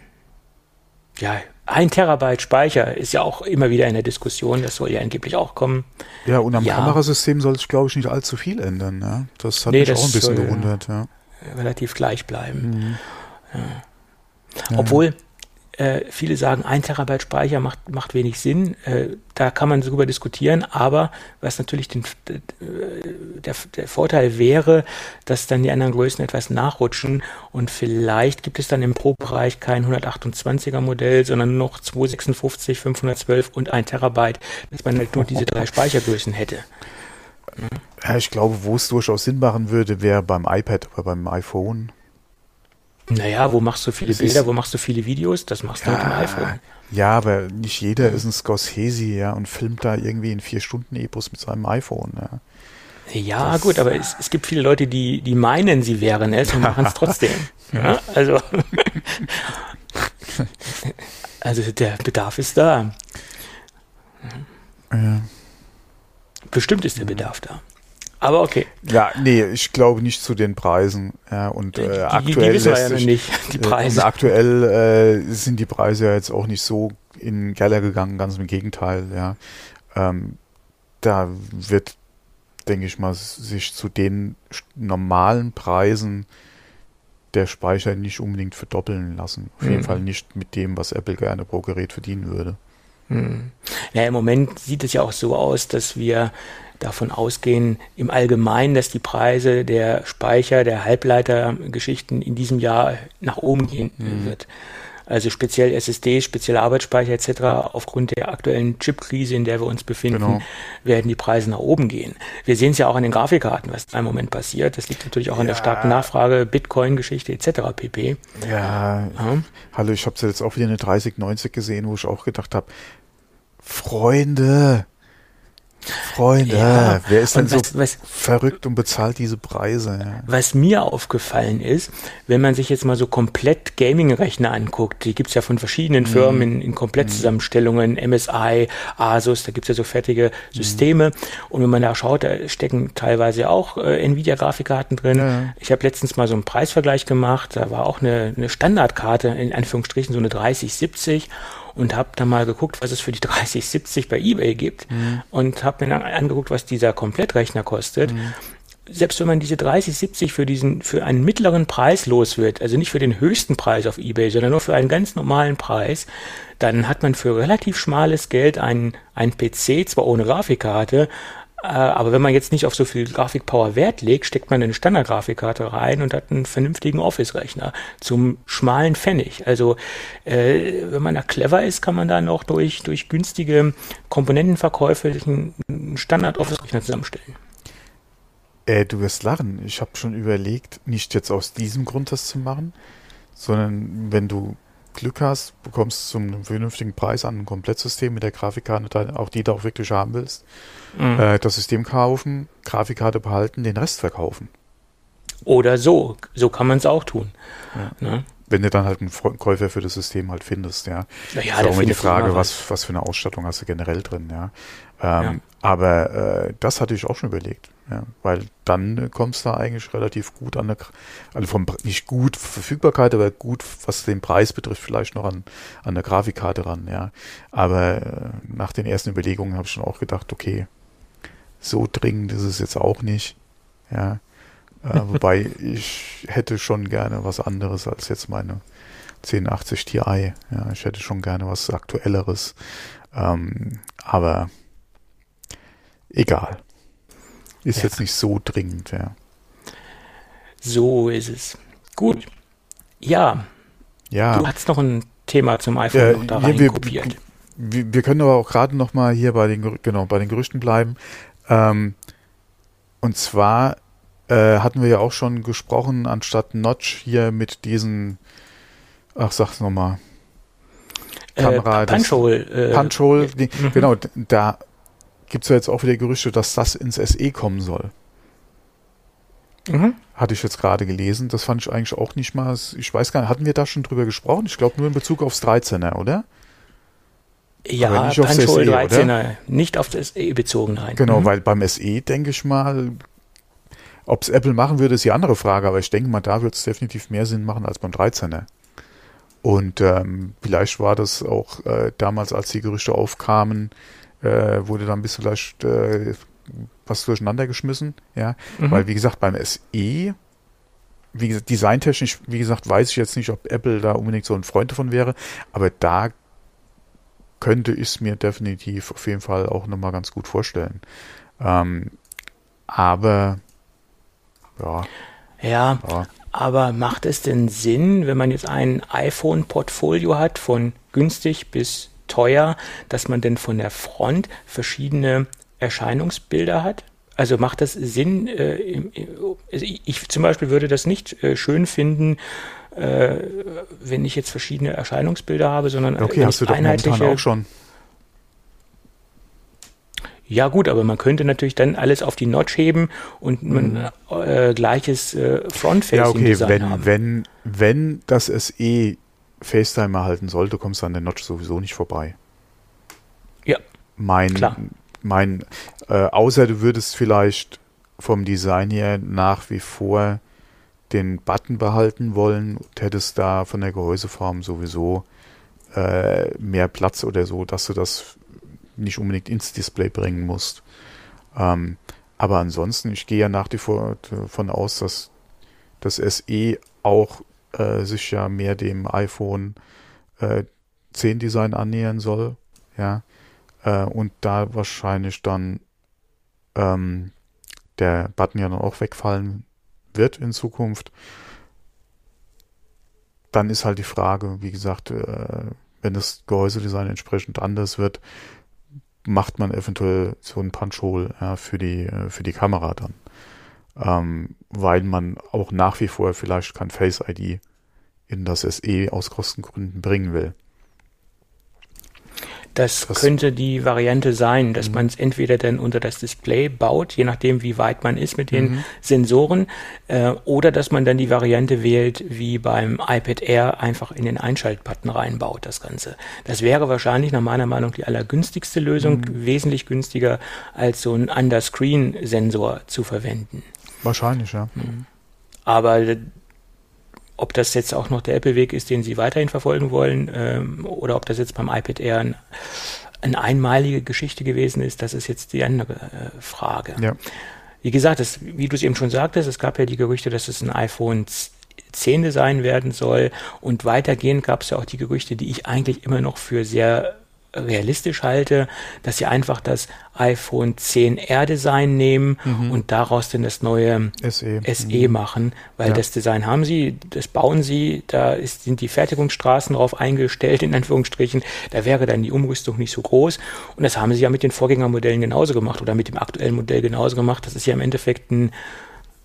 ja, ein Terabyte Speicher ist ja auch immer wieder in der Diskussion, das soll ja angeblich auch kommen. Ja, und am ja. Kamerasystem soll sich, glaube ich, nicht allzu viel ändern. Ja? Das hat nee, mich das auch ein bisschen gewundert. Ja. Relativ gleich bleiben. Mhm. Ja. Obwohl, äh, viele sagen, ein Terabyte Speicher macht, macht wenig Sinn. Äh, da kann man darüber diskutieren, aber was natürlich den, der, der Vorteil wäre, dass dann die anderen Größen etwas nachrutschen und vielleicht gibt es dann im Pro-Bereich kein 128er Modell, sondern noch 256, 512 und ein Terabyte, dass man halt nur diese drei Speichergrößen hätte. Ja, ich glaube, wo es durchaus Sinn machen würde, wäre beim iPad oder beim iPhone. Naja, wo machst du viele es Bilder, wo machst du viele Videos? Das machst du ja, mit dem iPhone. Ja, aber nicht jeder ist ein Scorsese, ja, und filmt da irgendwie in vier Stunden Epos mit seinem iPhone, ja. Ja, das, gut, aber es, es, gibt viele Leute, die, die meinen, sie wären es und machen es trotzdem. ja, also, also der Bedarf ist da. Ja. Bestimmt ist der Bedarf da. Aber okay. Ja, nee, ich glaube nicht zu den Preisen. Ja, und äh, die, aktuell die wissen wir ja noch nicht, die Preise. Äh, aktuell äh, sind die Preise ja jetzt auch nicht so in den Keller gegangen, ganz im Gegenteil. Ja, ähm, da wird, denke ich mal, sich zu den normalen Preisen der Speicher nicht unbedingt verdoppeln lassen. Auf mhm. jeden Fall nicht mit dem, was Apple gerne pro Gerät verdienen würde. Mhm. Ja, im Moment sieht es ja auch so aus, dass wir davon ausgehen, im Allgemeinen, dass die Preise der Speicher, der Halbleitergeschichten in diesem Jahr nach oben gehen mhm. wird. Also speziell SSD, spezielle Arbeitsspeicher etc. Aufgrund der aktuellen Chipkrise, in der wir uns befinden, genau. werden die Preise nach oben gehen. Wir sehen es ja auch an den Grafikkarten, was im Moment passiert. Das liegt natürlich auch ja. an der starken Nachfrage, Bitcoin-Geschichte etc. pp. Ja, ja. hallo, ich habe jetzt auch wieder eine 3090 gesehen, wo ich auch gedacht habe, Freunde, Freunde, ja, wer ist denn was, so was, verrückt und bezahlt diese Preise? Ja. Was mir aufgefallen ist, wenn man sich jetzt mal so komplett Gaming-Rechner anguckt, die gibt's ja von verschiedenen mhm. Firmen in, in Komplettzusammenstellungen, MSI, Asus, da gibt's ja so fertige Systeme. Mhm. Und wenn man da schaut, da stecken teilweise auch äh, Nvidia-Grafikkarten drin. Ja. Ich habe letztens mal so einen Preisvergleich gemacht, da war auch eine, eine Standardkarte, in Anführungsstrichen so eine 3070 und habe dann mal geguckt, was es für die 3070 bei eBay gibt mhm. und habe mir dann angeguckt, was dieser Komplettrechner kostet. Mhm. Selbst wenn man diese 3070 für diesen für einen mittleren Preis los wird, also nicht für den höchsten Preis auf eBay, sondern nur für einen ganz normalen Preis, dann hat man für relativ schmales Geld einen, einen PC, zwar ohne Grafikkarte, aber wenn man jetzt nicht auf so viel Grafikpower Wert legt, steckt man eine Standardgrafikkarte rein und hat einen vernünftigen Office-Rechner zum schmalen Pfennig. Also äh, wenn man da clever ist, kann man dann auch durch, durch günstige Komponentenverkäufe einen Standard-Office-Rechner zusammenstellen. Äh, du wirst lachen. Ich habe schon überlegt, nicht jetzt aus diesem Grund das zu machen, sondern wenn du Glück hast, bekommst du zum vernünftigen Preis an ein Komplettsystem mit der Grafikkarte, auch die du auch wirklich haben willst. Mhm. Äh, das System kaufen, Grafikkarte behalten, den Rest verkaufen. Oder so. So kann man es auch tun. Ja. Ne? wenn du dann halt einen Käufer für das System halt findest, ja. Ja, ja ist auch immer die Frage, immer was, was für eine Ausstattung hast du generell drin, ja. Ähm, Aber äh, das hatte ich auch schon überlegt, ja, weil dann äh, kommst du da eigentlich relativ gut an eine, also vom nicht gut Verfügbarkeit, aber gut, was den Preis betrifft, vielleicht noch an, an der Grafikkarte ran, ja. Aber äh, nach den ersten Überlegungen habe ich schon auch gedacht, okay, so dringend ist es jetzt auch nicht, ja. Äh, wobei ich hätte schon gerne was anderes als jetzt meine 1080 Ti. Ja, ich hätte schon gerne was aktuelleres. Ähm, aber egal. Ist Ja. jetzt nicht so dringend, ja. So ist es. Gut. Ja, Ja, du hast noch ein Thema zum iPhone Ja, noch da rein wir- kopiert. wir, wir können aber auch gerade noch mal hier bei den, genau, bei den Gerüchten bleiben. Ähm, und zwar äh, hatten wir ja auch schon gesprochen, anstatt Notch hier mit diesen, ach sag's nochmal, Kamera, äh, Punch-Hole. Äh, Punch-Hole, mhm. genau, da gibt's ja jetzt auch wieder Gerüchte, dass das ins SE kommen soll. Mhm. Hatte ich jetzt gerade gelesen. Das fand ich eigentlich auch nicht mal. Ich weiß gar nicht, hatten wir da schon drüber gesprochen? Ich glaube nur in Bezug aufs 13er, oder? Ja, Aber nicht Punch-Hole SE, oder? 13er. Nicht auf das SE bezogen, nein. Genau, Mhm. weil beim SE denke ich mal, ob es Apple machen würde, ist die andere Frage, aber ich denke mal, da wird es definitiv mehr Sinn machen als beim 13er. Und ähm, vielleicht war das auch äh, damals, als die Gerüchte aufkamen, äh, wurde da ein bisschen vielleicht äh, was durcheinander geschmissen, ja. Mhm. Weil wie gesagt, beim SE, wie gesagt, designtechnisch, wie gesagt, weiß ich jetzt nicht, ob Apple da unbedingt so ein Freund davon wäre, aber da könnte ich es mir definitiv auf jeden Fall auch nochmal ganz gut vorstellen. Ähm, aber ja, Ja, ja, aber macht es denn Sinn, wenn man jetzt ein iPhone-Portfolio hat, von günstig bis teuer, dass man denn von der Front verschiedene Erscheinungsbilder hat? Also macht das Sinn? Äh, also ich, ich zum Beispiel würde das nicht äh, schön finden, äh, wenn ich jetzt verschiedene Erscheinungsbilder habe, sondern okay, hast du doch momentan einheitliche. auch schon. Ja gut, aber man könnte natürlich dann alles auf die Notch heben und man äh, gleiches äh, Mhm. Ja, okay, wenn, haben. wenn, wenn das SE FaceTime erhalten sollte, kommst du an der Notch sowieso nicht vorbei. Ja, Mein, Klar. mein, äh, außer du würdest vielleicht vom Design her nach wie vor den Button behalten wollen und hättest da von der Gehäuseform sowieso äh, mehr Platz oder so, dass du das nicht unbedingt ins Display bringen musst. Ähm, aber ansonsten, ich gehe ja nach wie vor davon aus, dass das SE auch äh, sich ja mehr dem iPhone äh, 10 Design annähern soll. Ja. Äh, und da wahrscheinlich dann ähm, der Button ja dann auch wegfallen wird in Zukunft. Dann ist halt die Frage, wie gesagt, äh, wenn das Gehäusedesign entsprechend anders wird, macht man eventuell so ein Punch-Hole ja, für die äh, für die Kamera dann, ähm, weil man auch nach wie vor vielleicht kein Face ID in das SE aus Kostengründen bringen will. Das, Das- könnte die Variante sein, dass Mhm. man es entweder dann unter das Display baut, je nachdem, wie weit man ist mit den Mhm. Sensoren, äh, oder dass man dann die Variante wählt, wie beim iPad Air, einfach in den Einschaltbutton reinbaut, das Ganze. Das wäre wahrscheinlich nach meiner Meinung die allergünstigste Lösung, Mhm. wesentlich günstiger, als so einen Underscreen-Sensor zu verwenden. Wahrscheinlich, ja. Aber äh, ob das jetzt auch noch der Apple-Weg ist, den sie weiterhin verfolgen wollen, ähm, oder ob das jetzt beim iPad eher ein, eine einmalige Geschichte gewesen ist, das ist jetzt die andere äh, Frage. Ja. Wie gesagt, das, wie du es eben schon sagtest, es gab ja die Gerüchte, dass es ein iPhone 10 Design werden soll. Und weitergehend gab es ja auch die Gerüchte, die ich eigentlich immer noch für sehr realistisch halte, dass sie einfach das iPhone 10R Design nehmen und daraus dann das neue SE. SE machen, weil Ja. das Design haben sie, das bauen sie, da ist, sind die Fertigungsstraßen drauf eingestellt, in Anführungsstrichen, da wäre dann die Umrüstung nicht so groß. Und das haben sie ja mit den Vorgängermodellen genauso gemacht oder mit dem aktuellen Modell genauso gemacht. Das ist ja im Endeffekt ein,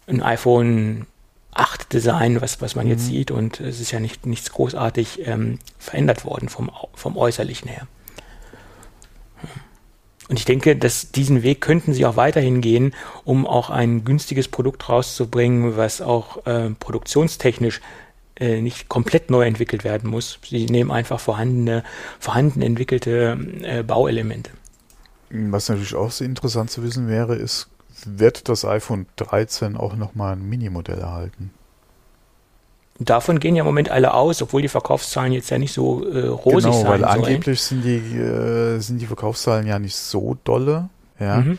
ein iPhone 8 Design, was, was man jetzt sieht und es ist ja nicht, nichts großartig ähm, verändert worden vom, vom Äußerlichen her. Und ich denke, dass diesen Weg könnten sie auch weiterhin gehen, um auch ein günstiges Produkt rauszubringen, was auch äh, produktionstechnisch äh, nicht komplett neu entwickelt werden muss. Sie nehmen einfach vorhandene, vorhanden entwickelte äh, Bauelemente. Was natürlich auch sehr interessant zu wissen wäre, ist, wird das iPhone 13 auch nochmal ein Minimodell erhalten? Davon gehen ja im Moment alle aus, obwohl die Verkaufszahlen jetzt ja nicht so äh, rosig genau, sein weil sollen. angeblich sind die, äh, sind die Verkaufszahlen ja nicht so dolle. Ja. Mhm.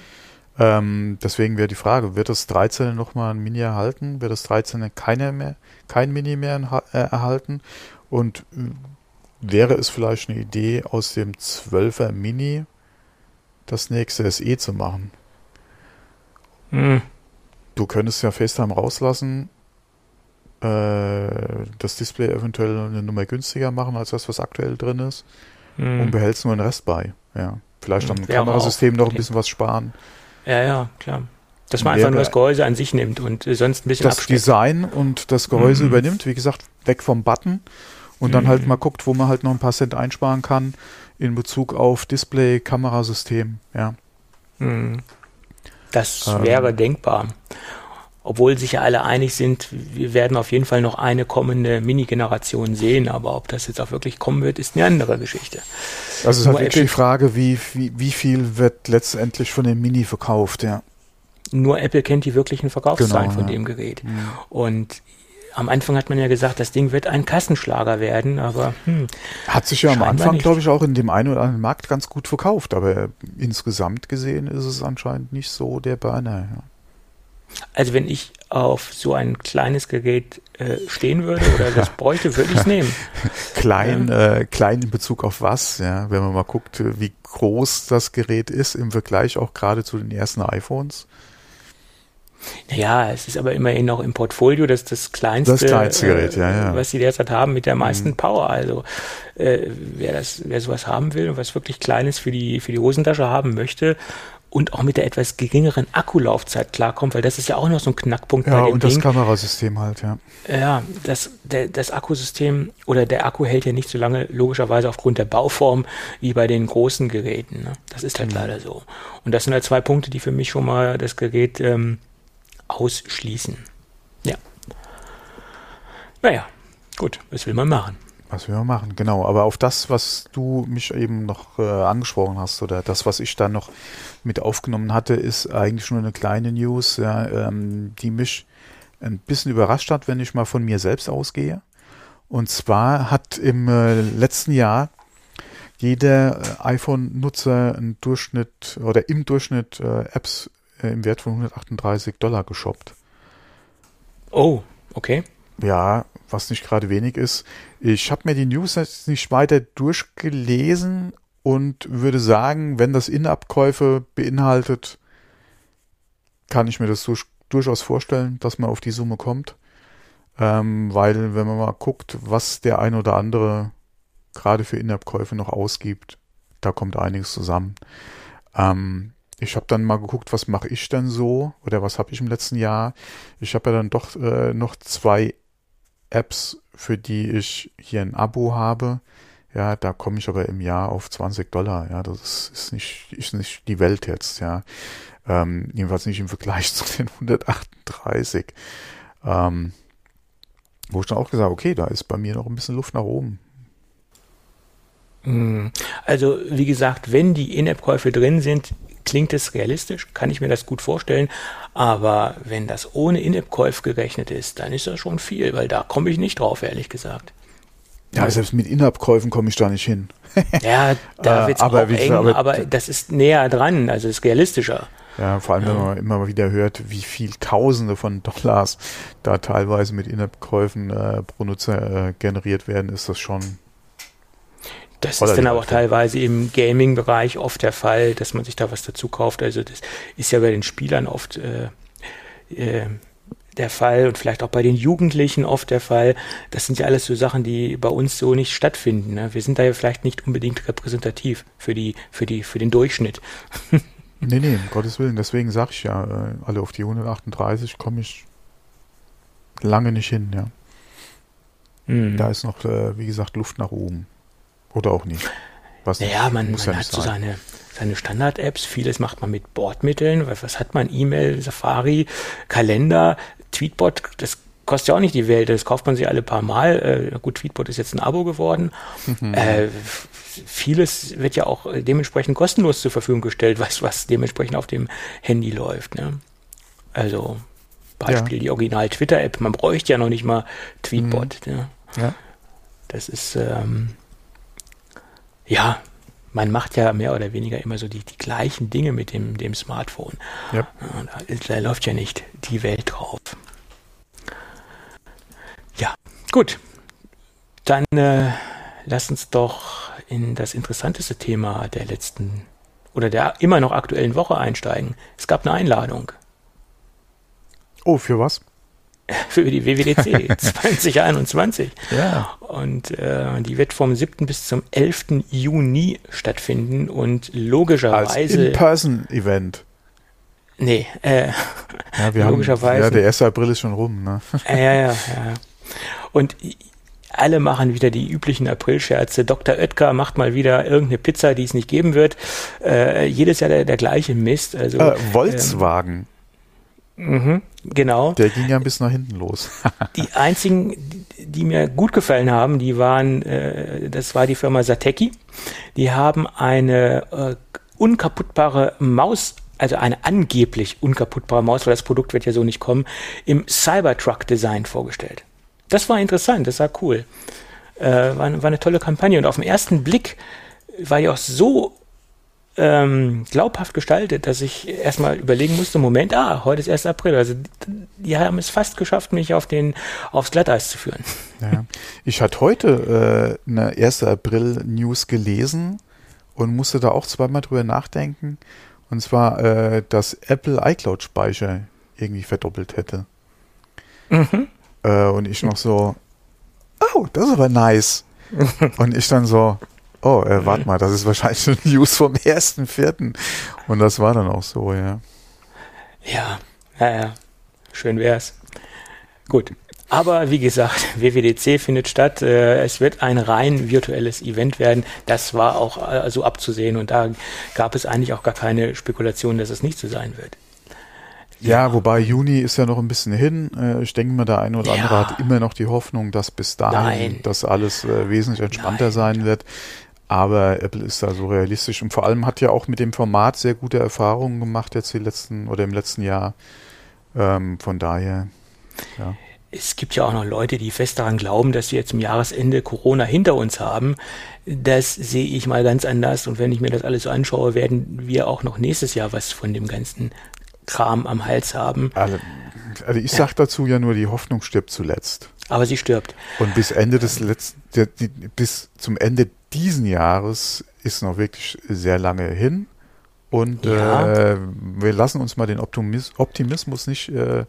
Ähm, deswegen wäre die Frage, wird das 13 nochmal ein Mini erhalten? Wird das 13 keine mehr, kein Mini mehr äh, erhalten? Und äh, wäre es vielleicht eine Idee, aus dem 12er Mini das nächste SE zu machen? Mhm. Du könntest ja FaceTime rauslassen, äh, das Display eventuell eine Nummer günstiger machen als das, was aktuell drin ist mhm. und behältst nur den Rest bei. Ja. Vielleicht am Kamerasystem noch ein bisschen was sparen. Ja, ja, klar. Dass man einfach nur das Gehäuse an sich nimmt und äh, sonst ein bisschen Das absteckt. Design und das Gehäuse mhm. übernimmt, wie gesagt, weg vom Button und mhm. dann halt mal guckt, wo man halt noch ein paar Cent einsparen kann in Bezug auf Display, Kamerasystem, ja. Mhm. Das ähm. wäre denkbar. Obwohl sich ja alle einig sind, wir werden auf jeden Fall noch eine kommende Mini-Generation sehen, aber ob das jetzt auch wirklich kommen wird, ist eine andere Geschichte. Also es ist halt wirklich die Frage, wie, wie, wie viel wird letztendlich von dem Mini verkauft, ja. Nur Apple kennt die wirklichen Verkaufszahlen genau, von ja. dem Gerät. Mhm. Und am Anfang hat man ja gesagt, das Ding wird ein Kassenschlager werden, aber hm, hat sich ja am Anfang, glaube ich, auch in dem einen oder anderen Markt ganz gut verkauft, aber insgesamt gesehen ist es anscheinend nicht so der Burner. Ja. Also wenn ich auf so ein kleines Gerät äh, stehen würde oder das bräuchte, würde ich es nehmen. klein, ja. äh, klein in Bezug auf was, ja, wenn man mal guckt, wie groß das Gerät ist im Vergleich auch gerade zu den ersten iPhones. Naja, es ist aber immerhin noch im Portfolio das, das kleinste, das kleinste Gerät, äh, ja, ja. was sie derzeit haben mit der meisten mhm. Power. Also äh, wer das, wer sowas haben will und was wirklich Kleines für die für die Hosentasche haben möchte und auch mit der etwas geringeren Akkulaufzeit klarkommt, weil das ist ja auch noch so ein Knackpunkt ja, bei dem und das Kamerasystem halt, ja. Ja, das, der, das Akkusystem oder der Akku hält ja nicht so lange, logischerweise aufgrund der Bauform, wie bei den großen Geräten. Ne? Das ist halt mhm. leider so. Und das sind halt zwei Punkte, die für mich schon mal das Gerät ähm, ausschließen. Ja. Naja, gut, was will man machen? Was man machen, genau. Aber auf das, was du mich eben noch äh, angesprochen hast oder das, was ich dann noch mit aufgenommen hatte, ist eigentlich nur eine kleine News, ja, ähm, die mich ein bisschen überrascht hat, wenn ich mal von mir selbst ausgehe. Und zwar hat im äh, letzten Jahr jeder äh, iPhone-Nutzer einen Durchschnitt oder im Durchschnitt äh, Apps äh, im Wert von 138 Dollar geshoppt. Oh, okay. Ja, was nicht gerade wenig ist. Ich habe mir die News jetzt nicht weiter durchgelesen und würde sagen, wenn das In-Abkäufe beinhaltet, kann ich mir das durch, durchaus vorstellen, dass man auf die Summe kommt. Ähm, weil, wenn man mal guckt, was der ein oder andere gerade für In-Abkäufe noch ausgibt, da kommt einiges zusammen. Ähm, ich habe dann mal geguckt, was mache ich denn so oder was habe ich im letzten Jahr. Ich habe ja dann doch äh, noch zwei Apps, für die ich hier ein Abo habe. Ja, da komme ich aber im Jahr auf 20 Dollar. Ja, das ist nicht, ist nicht die Welt jetzt. Ja, ähm, jedenfalls nicht im Vergleich zu den 138. Ähm, wo ich dann auch gesagt, okay, da ist bei mir noch ein bisschen Luft nach oben. Hm. Also, wie gesagt, wenn die In-App-Käufe drin sind, klingt es realistisch, kann ich mir das gut vorstellen. Aber wenn das ohne In-App-Käufe gerechnet ist, dann ist das schon viel, weil da komme ich nicht drauf, ehrlich gesagt. Ja, selbst mit In-App-Käufen komme ich da nicht hin. ja, da wird es auch eng, aber, aber das ist näher dran, also ist realistischer. Ja, vor allem, wenn man immer wieder hört, wie viel Tausende von Dollars da teilweise mit In-App-Käufen äh, pro Nutzer äh, generiert werden, ist das schon das ist dann aber auch teilweise im Gaming-Bereich oft der Fall, dass man sich da was dazu kauft. Also das ist ja bei den Spielern oft äh, äh, der Fall und vielleicht auch bei den Jugendlichen oft der Fall. Das sind ja alles so Sachen, die bei uns so nicht stattfinden. Ne? Wir sind da ja vielleicht nicht unbedingt repräsentativ für die, für die, für den Durchschnitt. nee, nee, um Gottes Willen. Deswegen sage ich ja, äh, alle auf die 138 komme ich lange nicht hin, ja. Mhm. Da ist noch, äh, wie gesagt, Luft nach oben. Oder auch nicht. Was naja, man, man ja hat so seine, seine Standard-Apps. Vieles macht man mit Bordmitteln. Was, was hat man? E-Mail, Safari, Kalender, Tweetbot. Das kostet ja auch nicht die Welt. Das kauft man sich alle paar Mal. Äh, gut, Tweetbot ist jetzt ein Abo geworden. Mhm. Äh, vieles wird ja auch dementsprechend kostenlos zur Verfügung gestellt, was, was dementsprechend auf dem Handy läuft. Ne? Also Beispiel ja. die Original Twitter-App. Man bräuchte ja noch nicht mal Tweetbot. Mhm. Ne? Ja. Das ist ähm, ja, man macht ja mehr oder weniger immer so die, die gleichen Dinge mit dem, dem Smartphone. Ja. Da, da läuft ja nicht die Welt drauf. Ja, gut. Dann äh, lass uns doch in das interessanteste Thema der letzten oder der immer noch aktuellen Woche einsteigen. Es gab eine Einladung. Oh, für was? Für die WWDC 2021. Ja. Und äh, die wird vom 7. bis zum 11. Juni stattfinden und logischerweise. Als In-Person-Event. Nee, äh, ja, wir logischerweise. Haben, ja, der 1. April ist schon rum, ne? Ja, ja, ja. Und alle machen wieder die üblichen Aprilscherze. Dr. Oetker macht mal wieder irgendeine Pizza, die es nicht geben wird. Äh, jedes Jahr der, der gleiche Mist. Also, äh, Volkswagen. Ähm, mhm, genau. Der ging ja ein bisschen nach hinten los. die einzigen, die, die, mir gut gefallen haben, die waren, äh, das war die Firma Sateki. Die haben eine äh, unkaputtbare Maus also eine angeblich unkaputtbare Maus, weil das Produkt wird ja so nicht kommen, im Cybertruck-Design vorgestellt. Das war interessant, das war cool. Äh, war, war, eine tolle Kampagne und auf den ersten Blick war die auch so ähm, glaubhaft gestaltet, dass ich erstmal überlegen musste, Moment, ah, heute ist 1. April. Also die haben es fast geschafft, mich auf den, aufs Glatteis zu führen. Ja. Ich hatte heute äh, eine 1. April-News gelesen und musste da auch zweimal drüber nachdenken. Und zwar, äh, dass Apple iCloud-Speicher irgendwie verdoppelt hätte. Mhm. Äh, und ich noch so, oh, das ist aber nice. und ich dann so, oh, äh, warte mal, das ist wahrscheinlich eine News vom 1.4. Und das war dann auch so, ja. Ja, naja, schön wär's. Gut. Aber wie gesagt, WWDC findet statt. Äh, es wird ein rein virtuelles Event werden. Das war auch äh, so abzusehen und da gab es eigentlich auch gar keine Spekulation, dass es nicht so sein wird. Ja, wobei Juni ist ja noch ein bisschen hin. Äh, ich denke mal, der eine oder ja. andere hat immer noch die Hoffnung, dass bis dahin Nein. das alles wesentlich entspannter Nein. sein wird. Aber Apple ist da so realistisch und vor allem hat ja auch mit dem Format sehr gute Erfahrungen gemacht jetzt die letzten oder im letzten Jahr. Ähm, von daher, ja. Es gibt ja auch noch Leute, die fest daran glauben, dass wir jetzt zum Jahresende Corona hinter uns haben. Das sehe ich mal ganz anders. Und wenn ich mir das alles so anschaue, werden wir auch noch nächstes Jahr was von dem ganzen Kram am Hals haben. Also, also ich sage dazu ja nur, die Hoffnung stirbt zuletzt. Aber sie stirbt. Und bis Ende des letzten, bis zum Ende diesen Jahres ist noch wirklich sehr lange hin. Und ja. äh, wir lassen uns mal den Optimis Optimismus nicht, äh,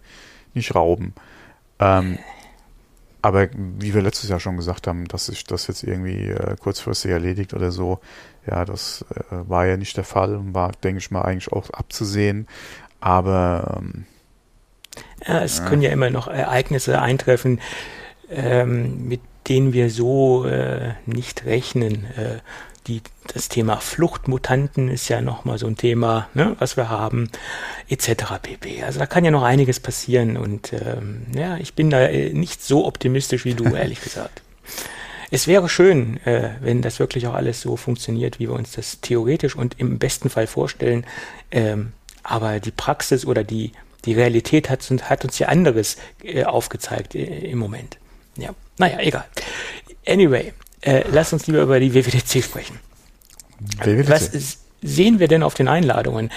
nicht rauben. Ähm, aber wie wir letztes Jahr schon gesagt haben, dass sich das jetzt irgendwie äh, kurzfristig erledigt oder so, ja, das äh, war ja nicht der Fall und war, denke ich mal, eigentlich auch abzusehen. Aber ähm, ja, es können ja immer noch Ereignisse eintreffen, ähm, mit denen wir so äh, nicht rechnen. Äh, die, das Thema Fluchtmutanten ist ja nochmal so ein Thema, ne, was wir haben, etc. pp. Also da kann ja noch einiges passieren und ähm, ja, ich bin da äh, nicht so optimistisch wie du, ehrlich gesagt. Es wäre schön, äh, wenn das wirklich auch alles so funktioniert, wie wir uns das theoretisch und im besten Fall vorstellen. Ähm, aber die Praxis oder die, die Realität hat, hat uns ja anderes äh, aufgezeigt äh, im Moment. Ja, naja, egal. Anyway, äh, lass uns lieber über die WWDC sprechen. WWDC. Was sehen wir denn auf den Einladungen?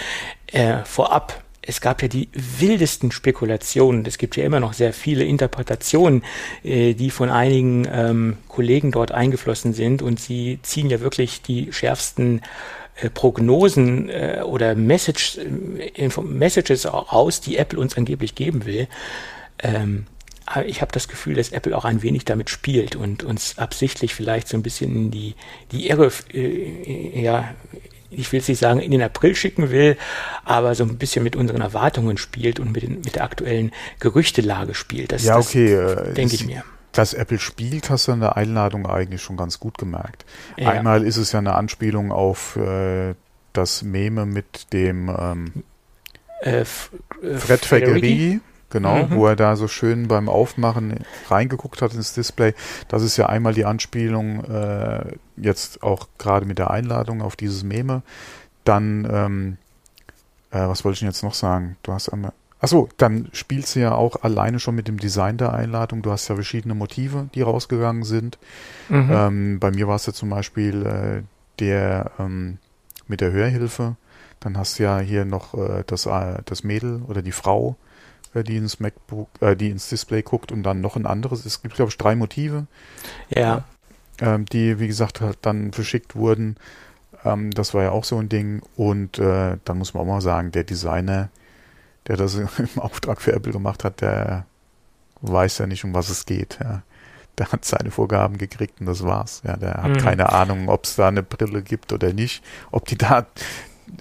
Äh, vorab, es gab ja die wildesten Spekulationen. Es gibt ja immer noch sehr viele Interpretationen, äh, die von einigen ähm, Kollegen dort eingeflossen sind und sie ziehen ja wirklich die schärfsten äh, Prognosen äh, oder Message, äh, Messages raus, die Apple uns angeblich geben will. Ähm, ich habe das Gefühl, dass Apple auch ein wenig damit spielt und uns absichtlich vielleicht so ein bisschen in die, die Irre, äh, ja, ich will es nicht sagen, in den April schicken will, aber so ein bisschen mit unseren Erwartungen spielt und mit, den, mit der aktuellen Gerüchtelage spielt. Das, ja, okay. Äh, denke ich mir dass Apple spielt, hast du in der Einladung eigentlich schon ganz gut gemerkt. Ja. Einmal ist es ja eine Anspielung auf äh, das Meme mit dem ähm, äh, äh Fred Federighi. Genau, mhm. wo er da so schön beim Aufmachen reingeguckt hat ins Display. Das ist ja einmal die Anspielung, äh, jetzt auch gerade mit der Einladung auf dieses Meme. Dann, ähm, äh, was wollte ich denn jetzt noch sagen? Du hast einmal, Achso, dann spielst du ja auch alleine schon mit dem Design der Einladung. Du hast ja verschiedene Motive, die rausgegangen sind. Mhm. Ähm, bei mir war es ja zum Beispiel äh, der ähm, mit der Hörhilfe. Dann hast du ja hier noch äh, das, äh, das Mädel oder die Frau, die ins MacBook, äh, die ins Display guckt und dann noch ein anderes. Es gibt, glaube ich, drei Motive. Ja. Ähm, die, wie gesagt, halt dann verschickt wurden. Ähm, das war ja auch so ein Ding. Und äh, dann muss man auch mal sagen, der Designer, der das im Auftrag für Apple gemacht hat, der weiß ja nicht, um was es geht. Ja. Der hat seine Vorgaben gekriegt und das war's. Ja, der hat mhm. keine Ahnung, ob es da eine Brille gibt oder nicht, ob die da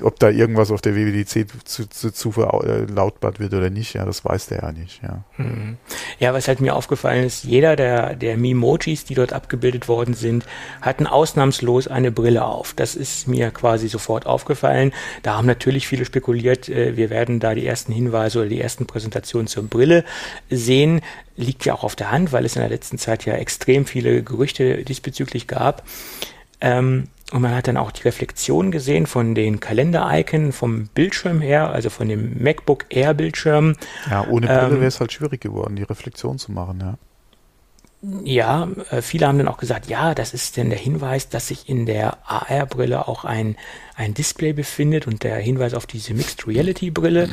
ob da irgendwas auf der WWDC zu, zu, zu verlautbart wird oder nicht, ja, das weiß der ja nicht, ja. Mhm. Ja, was halt mir aufgefallen ist, jeder der, der Mimojis, die dort abgebildet worden sind, hatten ausnahmslos eine Brille auf. Das ist mir quasi sofort aufgefallen. Da haben natürlich viele spekuliert, äh, wir werden da die ersten Hinweise oder die ersten Präsentationen zur Brille sehen. Liegt ja auch auf der Hand, weil es in der letzten Zeit ja extrem viele Gerüchte diesbezüglich gab. Ähm, und man hat dann auch die Reflexion gesehen von den Kalender-Icon vom Bildschirm her, also von dem MacBook Air-Bildschirm. Ja, ohne Brille ähm, wäre es halt schwierig geworden, die Reflexion zu machen, ja. Ja, äh, viele haben dann auch gesagt, ja, das ist denn der Hinweis, dass sich in der AR-Brille auch ein, ein Display befindet und der Hinweis auf diese Mixed Reality-Brille.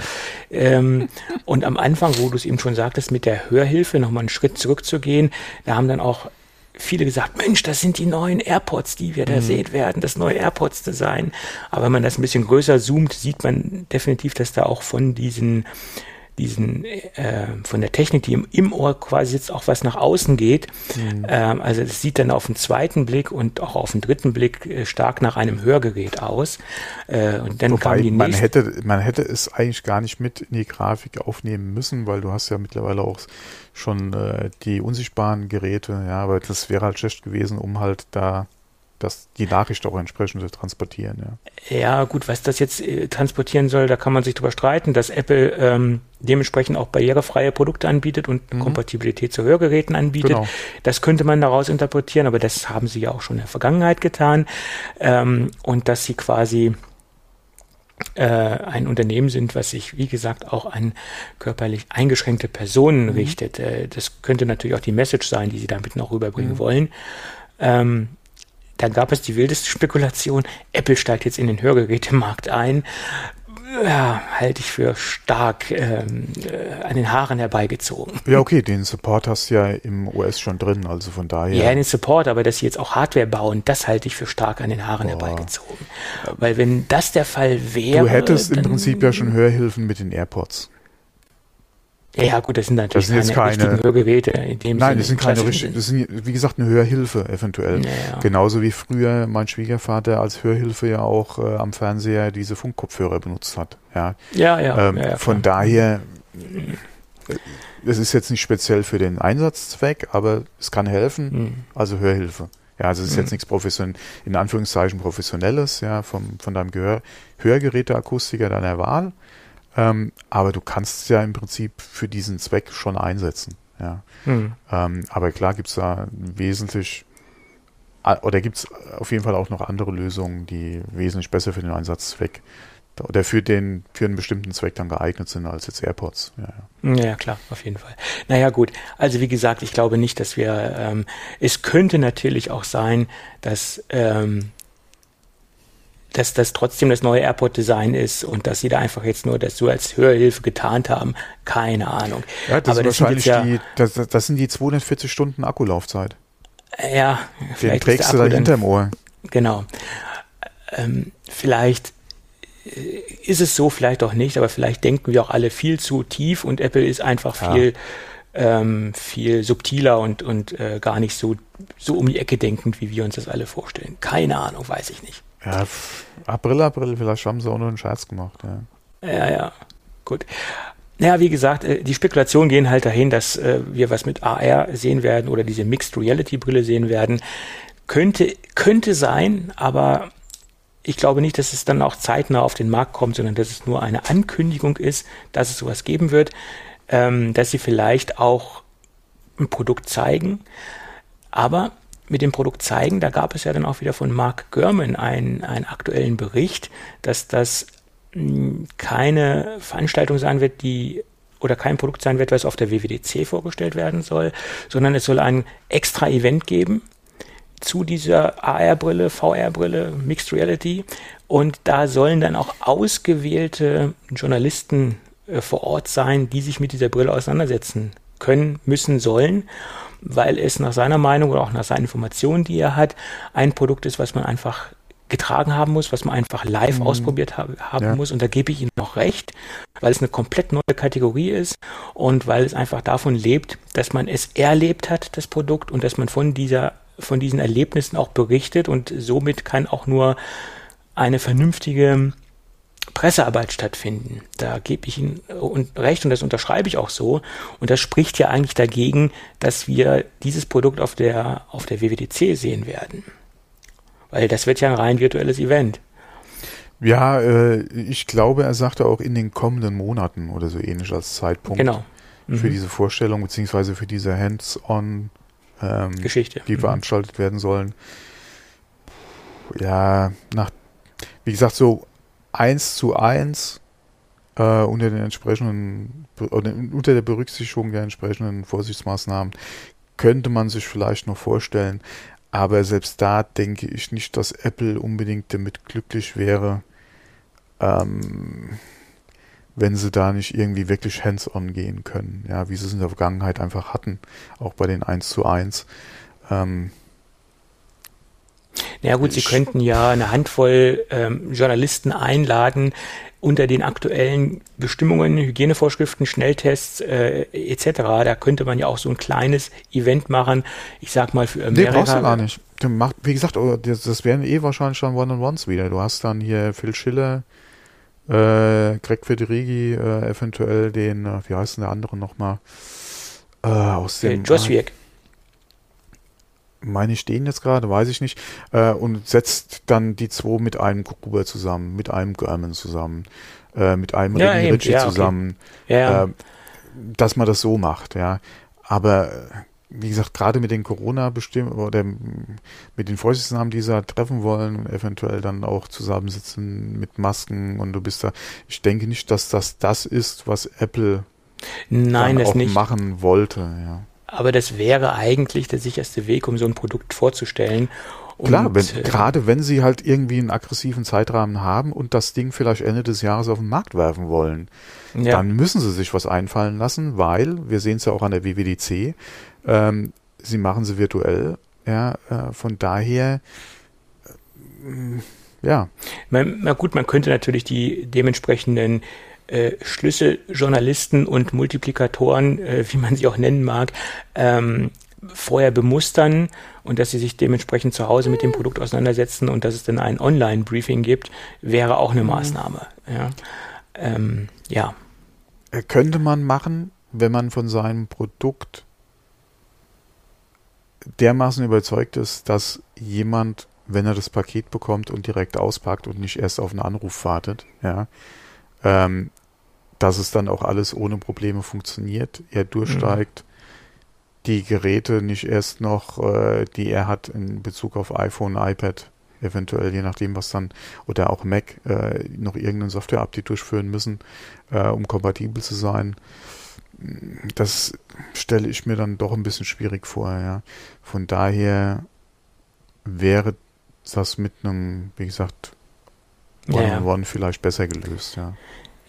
ähm, und am Anfang, wo du es eben schon sagtest, mit der Hörhilfe nochmal einen Schritt zurückzugehen, da haben dann auch viele gesagt, Mensch, das sind die neuen AirPods, die wir da mhm. sehen werden, das neue AirPods-Design. Aber wenn man das ein bisschen größer zoomt, sieht man definitiv, dass da auch von diesen diesen äh, von der Technik, die im, im Ohr quasi jetzt auch was nach außen geht. Mhm. Ähm, also das sieht dann auf den zweiten Blick und auch auf den dritten Blick äh, stark nach einem Hörgerät aus. Äh, und dann Wobei, kam die man hätte man hätte es eigentlich gar nicht mit in die Grafik aufnehmen müssen, weil du hast ja mittlerweile auch schon äh, die unsichtbaren Geräte, ja, aber das wäre halt schlecht gewesen, um halt da das, die Nachricht auch entsprechend zu transportieren. Ja. ja, gut, was das jetzt äh, transportieren soll, da kann man sich drüber streiten, dass Apple ähm, dementsprechend auch barrierefreie Produkte anbietet und mhm. Kompatibilität zu Hörgeräten anbietet. Genau. Das könnte man daraus interpretieren, aber das haben sie ja auch schon in der Vergangenheit getan. Ähm, und dass sie quasi äh, ein Unternehmen sind, was sich, wie gesagt, auch an körperlich eingeschränkte Personen mhm. richtet. Äh, das könnte natürlich auch die Message sein, die sie damit noch rüberbringen mhm. wollen. Ähm, dann gab es die wildeste Spekulation, Apple steigt jetzt in den Hörgerätemarkt ein. Ja, halte ich für stark ähm, äh, an den Haaren herbeigezogen. Ja, okay, den Support hast du ja im OS schon drin, also von daher. Ja, den Support, aber dass sie jetzt auch Hardware bauen, das halte ich für stark an den Haaren Boah. herbeigezogen. Weil wenn das der Fall wäre. Du hättest im Prinzip ja schon Hörhilfen mit den AirPods. Ja, gut, das sind natürlich das sind keine, keine Hörgeräte. In dem nein, Sinne das sind keine richtigen, das sind, wie gesagt, eine Hörhilfe eventuell. Ja, ja. Genauso wie früher mein Schwiegervater als Hörhilfe ja auch äh, am Fernseher diese Funkkopfhörer benutzt hat. Ja, ja, ja. Ähm, ja von daher, äh, es ist jetzt nicht speziell für den Einsatzzweck, aber es kann helfen, mhm. also Hörhilfe. Ja, also es ist mhm. jetzt nichts profession in Anführungszeichen professionelles, ja, vom, von deinem Gehör Hörgeräteakustiker deiner Wahl ähm, aber du kannst es ja im Prinzip für diesen Zweck schon einsetzen. Ja. Hm. Ähm, aber klar gibt es da wesentlich oder gibt es auf jeden Fall auch noch andere Lösungen, die wesentlich besser für den Einsatzzweck oder für den für einen bestimmten Zweck dann geeignet sind als jetzt AirPods. Ja, ja. ja klar, auf jeden Fall. Naja, gut. Also wie gesagt, ich glaube nicht, dass wir. Ähm, es könnte natürlich auch sein, dass ähm, dass das trotzdem das neue Airport-Design ist und dass sie da einfach jetzt nur das so als Hörhilfe getarnt haben. Keine Ahnung. Ja, das Aber das wahrscheinlich ja, die, das, das sind die 240 Stunden Akkulaufzeit. Ja, Den trägst du da hinterm Ohr. Genau. Ähm, vielleicht äh, ist es so, vielleicht auch nicht, aber vielleicht denken wir auch alle viel zu tief und Apple ist einfach ja. viel ähm, viel subtiler und, und äh, gar nicht so, so um die Ecke denkend, wie wir uns das alle vorstellen. Keine Ahnung, weiß ich nicht. Ja, April, April, vielleicht haben sie auch nur einen Scherz gemacht. Ja, ja, ja. gut. Naja, wie gesagt, äh, die Spekulationen gehen halt dahin, dass äh, wir was mit AR sehen werden oder diese Mixed Reality Brille sehen werden. Könnte, könnte sein, aber ich glaube nicht, dass es dann auch zeitnah auf den Markt kommt, sondern dass es nur eine Ankündigung ist, dass es sowas geben wird. ähm, dass sie vielleicht auch ein Produkt zeigen. Aber mit dem Produkt zeigen, da gab es ja dann auch wieder von Mark Gurman einen, einen aktuellen Bericht, dass das hm, keine Veranstaltung sein wird, die oder kein Produkt sein wird, was auf der WWDC vorgestellt werden soll, sondern es soll ein extra Event geben zu dieser AR-Brille, VR-Brille, Mixed Reality. Und da sollen dann auch ausgewählte Journalisten äh, vor Ort sein, die sich mit dieser Brille auseinandersetzen können, müssen, sollen, weil es nach seiner Meinung oder auch nach seinen Informationen, die er hat, ein Produkt ist, was man einfach getragen haben muss, was man einfach live mhm. ausprobiert ha haben ja. muss. Und da gebe ich Ihnen noch recht, weil es eine komplett neue Kategorie ist und weil es einfach davon lebt, dass man es erlebt hat, das Produkt, und dass man von dieser, von diesen Erlebnissen auch berichtet und somit kann auch nur eine vernünftige Pressearbeit stattfinden. Da gebe ich Ihnen recht und das unterschreibe ich auch so. Und das spricht ja eigentlich dagegen, dass wir dieses Produkt auf der, auf der WWDC sehen werden. Weil das wird ja ein rein virtuelles Event. Ja, äh, ich glaube, er sagte auch in den kommenden Monaten oder so ähnlich als Zeitpunkt. Genau. Mhm. Für diese Vorstellung, beziehungsweise für diese Hands-on ähm, Geschichte, die mhm. veranstaltet werden sollen. Ja, nach, wie gesagt, so eins zu eins äh, unter den entsprechenden, unter der Berücksichtigung der entsprechenden Vorsichtsmaßnahmen könnte man sich vielleicht noch vorstellen. Aber selbst da denke ich nicht, dass Apple unbedingt damit glücklich wäre, ähm, wenn sie da nicht irgendwie wirklich hands-on gehen können. Ja, wie sie es in der Vergangenheit einfach hatten, auch bei den 1 zu 1. Ähm, ja gut, Sie könnten ja eine Handvoll ähm, Journalisten einladen, unter den aktuellen Bestimmungen, Hygienevorschriften, Schnelltests äh, etc. Da könnte man ja auch so ein kleines Event machen. Ich sag mal für mehrere. Nee, brauchst du gar nicht. Du mach, wie gesagt, oh, das, das wären eh wahrscheinlich schon One-on-Ones wieder. Du hast dann hier Phil Schiller, äh, Greg Federighi, äh, eventuell den, äh, wie heißt denn der andere nochmal? Äh, aus dem. Äh, Joswiak meine ich den jetzt gerade, weiß ich nicht, äh, und setzt dann die zwei mit einem Kukuba zusammen, mit einem German zusammen, äh, mit einem ja, Ritchie ja, zusammen, okay. ja. äh, dass man das so macht, ja. Aber äh, wie gesagt, gerade mit den Corona-Bestimmungen oder mit den Vorsichtsnamen, die sie da treffen wollen, eventuell dann auch zusammensitzen mit Masken und du bist da. Ich denke nicht, dass das das ist, was Apple Nein, dann auch nicht. machen wollte, ja. Aber das wäre eigentlich der sicherste Weg, um so ein Produkt vorzustellen. Und, Klar, wenn, äh, gerade wenn sie halt irgendwie einen aggressiven Zeitrahmen haben und das Ding vielleicht Ende des Jahres auf den Markt werfen wollen, ja. dann müssen sie sich was einfallen lassen, weil, wir sehen es ja auch an der WWDC, ähm, sie machen sie virtuell, ja, äh, von daher, äh, ja. Man, na gut, man könnte natürlich die dementsprechenden äh, Schlüsseljournalisten und Multiplikatoren, äh, wie man sie auch nennen mag, ähm, vorher bemustern und dass sie sich dementsprechend zu Hause mit dem Produkt auseinandersetzen und dass es dann ein Online-Briefing gibt, wäre auch eine mhm. Maßnahme. Ja. Ähm, ja. Äh, könnte man machen, wenn man von seinem Produkt dermaßen überzeugt ist, dass jemand, wenn er das Paket bekommt und direkt auspackt und nicht erst auf einen Anruf wartet, ja, ähm, dass es dann auch alles ohne Probleme funktioniert. Er durchsteigt mhm. die Geräte nicht erst noch, äh, die er hat in Bezug auf iPhone, iPad, eventuell, je nachdem, was dann, oder auch Mac, äh, noch irgendein Software-Update durchführen müssen, äh, um kompatibel zu sein. Das stelle ich mir dann doch ein bisschen schwierig vor, ja. Von daher wäre das mit einem, wie gesagt, Ja. vielleicht besser gelöst, ja.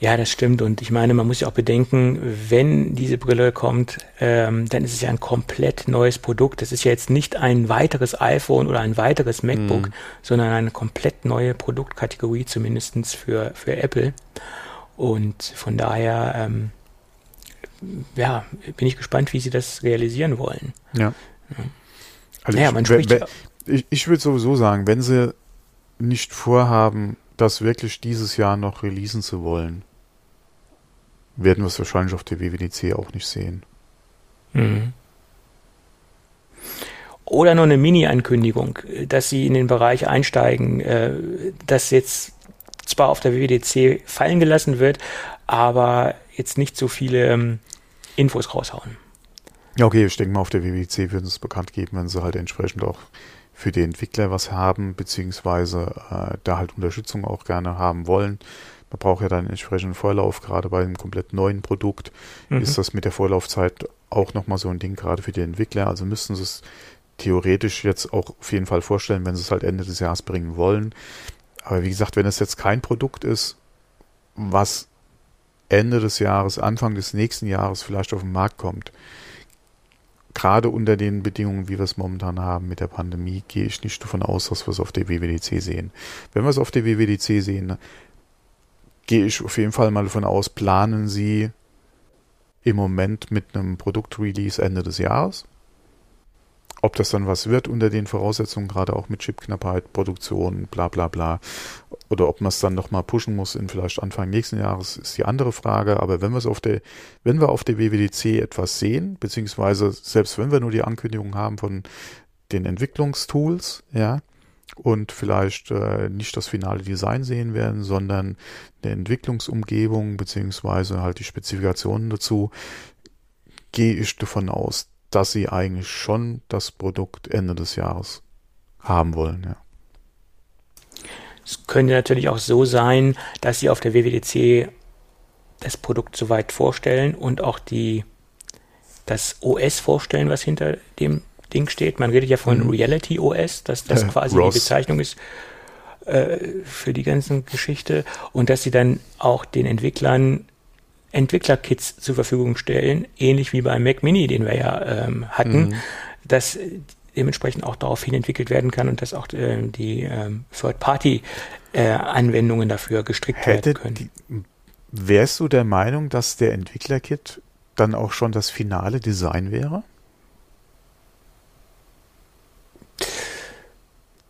Ja, das stimmt. Und ich meine, man muss ja auch bedenken, wenn diese Brille kommt, ähm, dann ist es ja ein komplett neues Produkt. Das ist ja jetzt nicht ein weiteres iPhone oder ein weiteres MacBook, mhm. sondern eine komplett neue Produktkategorie, zumindestens für, für Apple. Und von daher, ähm, ja, bin ich gespannt, wie sie das realisieren wollen. Ja. ja. Also naja, man spricht ich, ich würde sowieso sagen, wenn sie nicht vorhaben, das wirklich dieses Jahr noch releasen zu wollen, werden wir es wahrscheinlich auf der WWDC auch nicht sehen. Mhm. Oder nur eine Mini-Ankündigung, dass sie in den Bereich einsteigen, äh, das jetzt zwar auf der WWDC fallen gelassen wird, aber jetzt nicht so viele ähm, Infos raushauen. Ja, okay, ich denke mal, auf der WWC würden sie es bekannt geben, wenn sie halt entsprechend auch für die Entwickler was haben, beziehungsweise äh, da halt Unterstützung auch gerne haben wollen. Man braucht ja dann entsprechenden Vorlauf, gerade bei einem komplett neuen Produkt mhm. ist das mit der Vorlaufzeit auch nochmal so ein Ding, gerade für die Entwickler. Also müssten sie es theoretisch jetzt auch auf jeden Fall vorstellen, wenn sie es halt Ende des Jahres bringen wollen. Aber wie gesagt, wenn es jetzt kein Produkt ist, was Ende des Jahres, Anfang des nächsten Jahres vielleicht auf den Markt kommt, gerade unter den Bedingungen, wie wir es momentan haben mit der Pandemie, gehe ich nicht davon aus, dass wir es auf der WWDC sehen. Wenn wir es auf der WWDC sehen, gehe ich auf jeden Fall mal davon aus, planen sie im Moment mit einem Produktrelease Ende des Jahres. Ob das dann was wird unter den Voraussetzungen, gerade auch mit Chipknappheit, Produktion, bla bla bla, oder ob man es dann nochmal pushen muss in vielleicht Anfang nächsten Jahres, ist die andere Frage. Aber wenn wir es auf der, wenn wir auf der WWDC etwas sehen, beziehungsweise selbst wenn wir nur die Ankündigung haben von den Entwicklungstools, ja, und vielleicht äh, nicht das finale Design sehen werden, sondern eine Entwicklungsumgebung beziehungsweise halt die Spezifikationen dazu, gehe ich davon aus, dass sie eigentlich schon das Produkt Ende des Jahres haben wollen, ja. Es könnte natürlich auch so sein, dass sie auf der WWDC das Produkt soweit vorstellen und auch die, das OS vorstellen, was hinter dem Ding steht. Man redet ja von mhm. Reality OS, dass das äh, quasi Ross. die Bezeichnung ist äh, für die ganze Geschichte und dass sie dann auch den Entwicklern Entwicklerkits zur Verfügung stellen, ähnlich wie beim Mac Mini, den wir ja ähm, hatten, mhm. dass dementsprechend auch daraufhin entwickelt werden kann und dass auch äh, die ähm, Third-Party-Anwendungen äh, dafür gestrickt Hätte werden können. Die, wärst du der Meinung, dass der Entwicklerkit dann auch schon das finale Design wäre?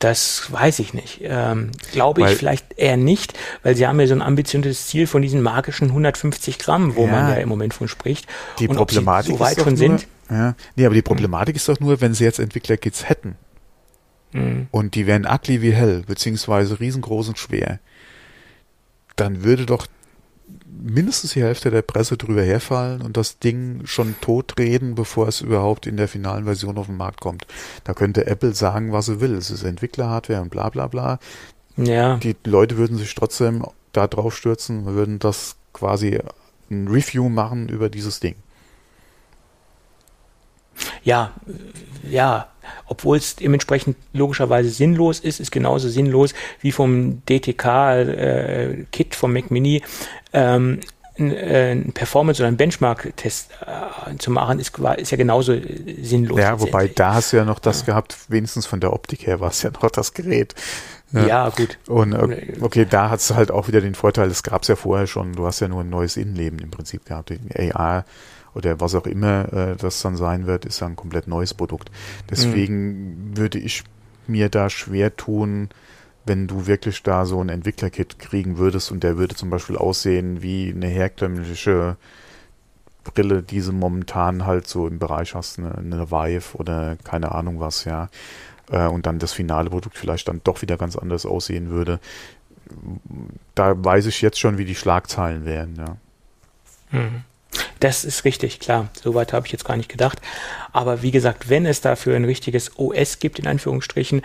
Das weiß ich nicht. Ähm, glaube ich vielleicht eher nicht, weil sie haben ja so ein ambitioniertes Ziel von diesen magischen 150 Gramm, wo ja, man ja im Moment von spricht. Die Und Problematik so weit schon nur, sind. Ja, nee, aber die Problematik hm. ist doch nur, wenn sie jetzt Entwicklerkits hätten. Hm. Und die wären ugly wie hell, beziehungsweise riesengroß und schwer. Dann würde doch mindestens die Hälfte der Presse drüber herfallen und das Ding schon totreden, bevor es überhaupt in der finalen Version auf den Markt kommt. Da könnte Apple sagen, was sie will. Es ist Entwicklerhardware und bla bla bla. Ja. Die Leute würden sich trotzdem da drauf stürzen, würden das quasi ein Review machen über dieses Ding. Ja, ja, obwohl es dementsprechend logischerweise sinnlos ist, ist genauso sinnlos wie vom DTK-Kit äh, vom Mac Mini ähm, äh, ein Performance- oder ein Benchmark-Test äh, zu machen, ist, ist ja genauso sinnlos. Ja, wobei da hast du ja noch das ja. gehabt, wenigstens von der Optik her war es ja noch das Gerät. Ja, ja gut. Und äh, okay, da hat es halt auch wieder den Vorteil, es gab es ja vorher schon, du hast ja nur ein neues Innenleben im Prinzip gehabt. AR oder was auch immer äh, das dann sein wird, ist ein komplett neues Produkt. Deswegen mhm. würde ich mir da schwer tun, wenn du wirklich da so ein Entwicklerkit kriegen würdest und der würde zum Beispiel aussehen wie eine herkömmliche Brille, die du momentan halt so im Bereich hast, eine, eine Vive oder keine Ahnung was, ja. Äh, und dann das finale Produkt vielleicht dann doch wieder ganz anders aussehen würde. Da weiß ich jetzt schon, wie die Schlagzeilen wären, ja. Mhm. Das ist richtig, klar. Soweit habe ich jetzt gar nicht gedacht. Aber wie gesagt, wenn es dafür ein richtiges OS gibt, in Anführungsstrichen,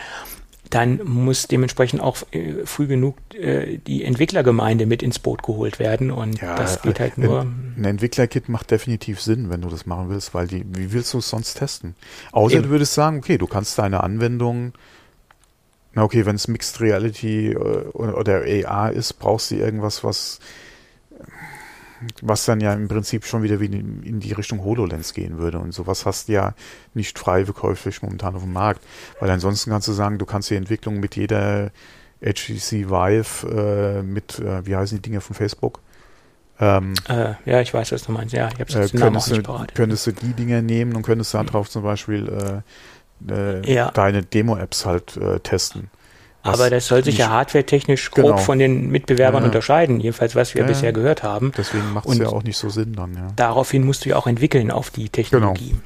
dann muss dementsprechend auch äh, früh genug äh, die Entwicklergemeinde mit ins Boot geholt werden und ja, das geht halt nur. Ein Entwicklerkit macht definitiv Sinn, wenn du das machen willst, weil die, wie willst du es sonst testen? Außer Eben. du würdest sagen, okay, du kannst deine Anwendung, na okay, wenn es Mixed Reality äh, oder AR ist, brauchst du irgendwas, was was dann ja im Prinzip schon wieder wie in die Richtung HoloLens gehen würde. Und sowas hast du ja nicht frei verkäuflich momentan auf dem Markt. Weil ansonsten kannst du sagen, du kannst die Entwicklung mit jeder HTC Vive, äh, mit, äh, wie heißen die Dinge von Facebook? Ähm, äh, ja, ich weiß, was du meinst. Ja, ich habe es äh, könntest, du, könntest du die Dinge nehmen und könntest darauf zum Beispiel äh, äh, ja. deine Demo-Apps halt äh, testen. Aber das soll sich ja hardware-technisch grob genau. von den Mitbewerbern ja. unterscheiden, jedenfalls was wir ja. bisher gehört haben. Deswegen macht es ja auch nicht so Sinn dann. Ja. Daraufhin musst du ja auch entwickeln auf die Technologie. Genau.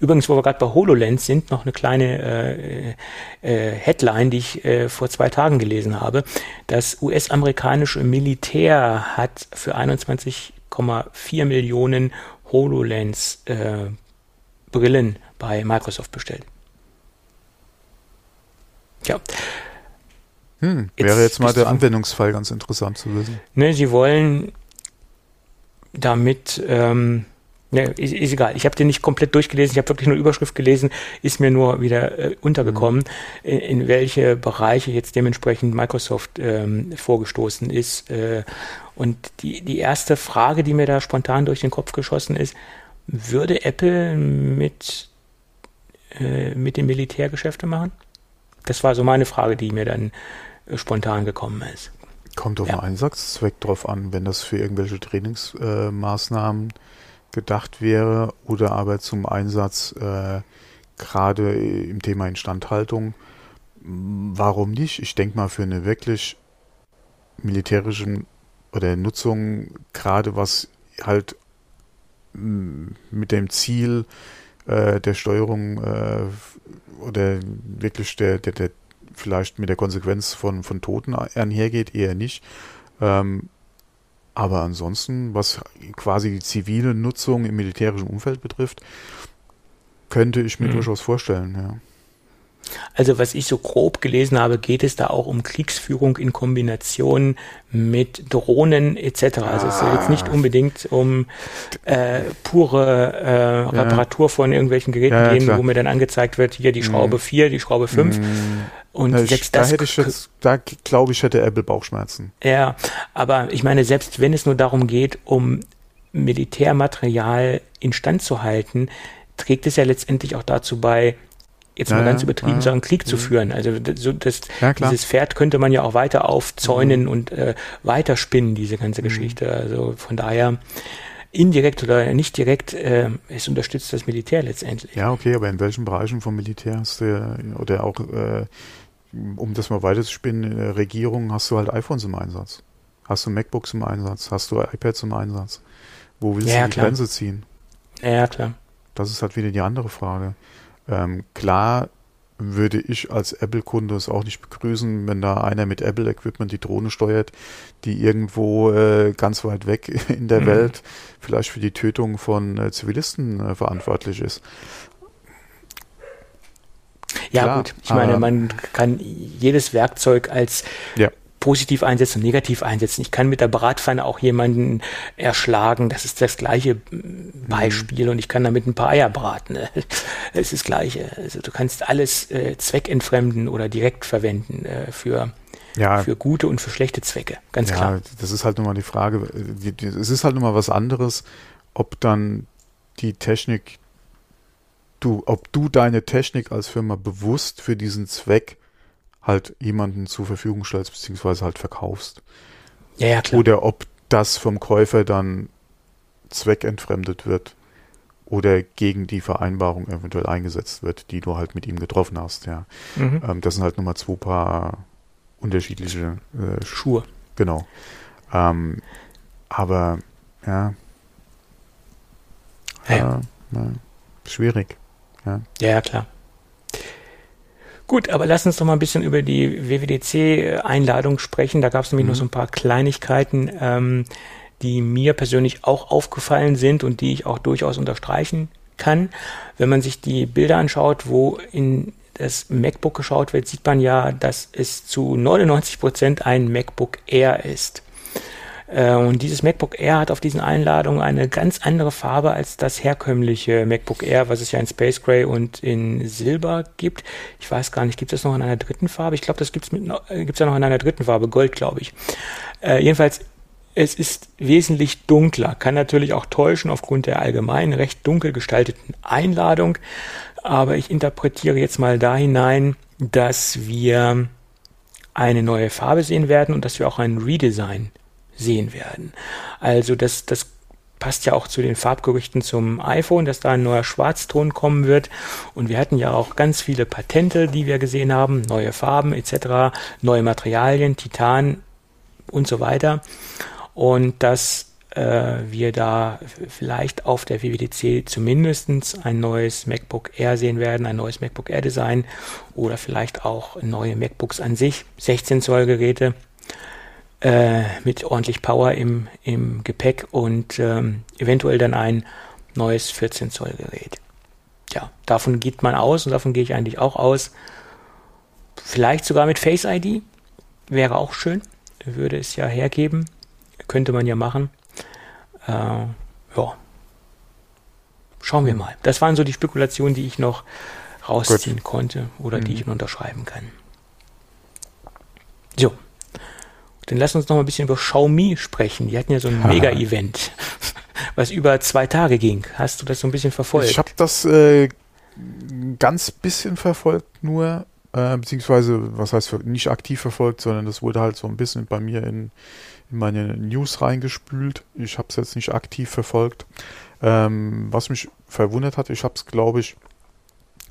Übrigens, wo wir gerade bei HoloLens sind, noch eine kleine äh, äh, Headline, die ich äh, vor zwei Tagen gelesen habe. Das US-amerikanische Militär hat für 21,4 Millionen HoloLens äh, Brillen bei Microsoft bestellt. Ja. Hm, wäre jetzt, jetzt mal der Anwendungsfall ganz interessant zu wissen. Ne, sie wollen damit ähm, Ne, ist, ist egal. Ich habe den nicht komplett durchgelesen. Ich habe wirklich nur Überschrift gelesen. Ist mir nur wieder äh, untergekommen, mhm. in, in, welche Bereiche jetzt dementsprechend Microsoft ähm, vorgestoßen ist. Äh, und die, die erste Frage, die mir da spontan durch den Kopf geschossen ist, würde Apple mit, äh, mit dem Militär Geschäfte machen? Das war so meine Frage, die mir dann spontan gekommen ist. Kommt auf ja. den Einsatzzweck drauf an, wenn das für irgendwelche Trainingsmaßnahmen äh, gedacht wäre oder aber zum Einsatz äh, gerade im Thema Instandhaltung. Warum nicht? Ich denke mal für eine wirklich militärische oder Nutzung, gerade was halt mit dem Ziel äh, der Steuerung äh, oder wirklich der, der, der vielleicht mit der Konsequenz von, von Toten einhergeht, eher nicht. Ähm, aber ansonsten, was quasi die zivile Nutzung im militärischen Umfeld betrifft, könnte ich mir mhm. durchaus vorstellen, ja. Also was ich so grob gelesen habe, geht es da auch um Kriegsführung in Kombination mit Drohnen etc. Also es soll jetzt nicht ah. unbedingt um äh, pure äh, Reparatur ja. von irgendwelchen Geräten ja, gehen, wo mir dann angezeigt wird, hier die Schraube 4, mhm. die Schraube 5. Mhm. Und Na, selbst da hätte ich jetzt, da glaube ich, hätte Apple Bauchschmerzen. Ja, aber ich meine, selbst wenn es nur darum geht, um Militärmaterial instand zu halten, trägt es ja letztendlich auch dazu bei, jetzt ja, mal ganz übertrieben ja, sagen, Krieg ja. zu führen. Also so das, dieses Pferd könnte man ja auch weiter aufzäunen mhm. und äh, weiter spinnen, diese ganze mhm. Geschichte. Also von daher indirekt oder nicht direkt, äh, es unterstützt das Militär letztendlich. Ja, okay, aber in welchen Bereichen vom Militär hast du oder auch, äh, um das mal weiter zu spinnen, äh, Regierung hast du halt iPhones im Einsatz. Hast du MacBooks im Einsatz? Hast du iPads im Einsatz? Wo willst du die klar. Grenze ziehen? Ja, klar. Das ist halt wieder die andere Frage. Ähm, klar würde ich als Apple-Kunde es auch nicht begrüßen, wenn da einer mit Apple-Equipment die Drohne steuert, die irgendwo äh, ganz weit weg in der mhm. Welt vielleicht für die Tötung von äh, Zivilisten äh, verantwortlich ist. Ja, Klar, gut. Ich meine, man kann jedes Werkzeug als ja positiv einsetzen und negativ einsetzen. Ich kann mit der Bratpfanne auch jemanden erschlagen. Das ist das gleiche Beispiel. Und ich kann damit ein paar Eier braten. Es ist das gleiche. Also du kannst alles äh, zweckentfremden oder direkt verwenden äh, für ja, für gute und für schlechte Zwecke, ganz ja, klar. Das ist halt nochmal die Frage. Es ist halt nochmal was anderes, ob dann die Technik, du, ob du deine Technik als Firma bewusst für diesen Zweck halt jemanden zur Verfügung stellst, beziehungsweise halt verkaufst. Ja, ja, klar. Oder ob das vom Käufer dann zweckentfremdet wird oder gegen die Vereinbarung eventuell eingesetzt wird, die du halt mit ihm getroffen hast, ja. Mhm. Ähm, das sind halt nochmal zwei paar unterschiedliche äh, Schuhe. Genau. Ähm, aber ja. Ja. Äh, ja. Schwierig. Ja. ja, klar. Gut, aber lass uns doch mal ein bisschen über die WWDC-Einladung sprechen. Da gab es nämlich mhm. noch so ein paar Kleinigkeiten, ähm, die mir persönlich auch aufgefallen sind und die ich auch durchaus unterstreichen kann. Wenn man sich die Bilder anschaut, wo in das MacBook geschaut wird, sieht man ja, dass es zu 99 Prozent ein MacBook Air ist. Äh, und dieses MacBook Air hat auf diesen Einladungen eine ganz andere Farbe als das herkömmliche MacBook Air, was es ja in Space Gray und in Silber gibt. Ich weiß gar nicht, gibt es noch in einer dritten Farbe? Ich glaube, das gibt es äh, ja noch in einer dritten Farbe, Gold, glaube ich. Äh, jedenfalls, es ist wesentlich dunkler, kann natürlich auch täuschen aufgrund der allgemein recht dunkel gestalteten Einladung. Aber ich interpretiere jetzt mal da hinein, dass wir eine neue Farbe sehen werden und dass wir auch ein Redesign sehen werden. Also das, das passt ja auch zu den Farbgerüchten zum iPhone, dass da ein neuer Schwarzton kommen wird. Und wir hatten ja auch ganz viele Patente, die wir gesehen haben, neue Farben etc., neue Materialien, Titan und so weiter. Und dass äh, wir da vielleicht auf der WWDC zumindest ein neues MacBook Air sehen werden, ein neues MacBook Air Design oder vielleicht auch neue MacBooks an sich, 16 Zoll Geräte äh, mit ordentlich Power im, im Gepäck und ähm, eventuell dann ein neues 14 Zoll Gerät. Ja, davon geht man aus und davon gehe ich eigentlich auch aus. Vielleicht sogar mit Face ID. Wäre auch schön. Würde es ja hergeben. Könnte man ja machen. Äh, ja. Schauen wir mal. Das waren so die Spekulationen, die ich noch rausziehen Gut. konnte oder mhm. die ich unterschreiben kann. So. Dann lass uns noch mal ein bisschen über Xiaomi sprechen. Die hatten ja so ein Mega-Event, was über zwei Tage ging. Hast du das so ein bisschen verfolgt? Ich habe das äh, ganz bisschen verfolgt, nur äh, beziehungsweise, was heißt nicht aktiv verfolgt, sondern das wurde halt so ein bisschen bei mir in, in meine News reingespült. Ich habe es jetzt nicht aktiv verfolgt. Ähm, was mich verwundert hat, ich habe es, glaube ich,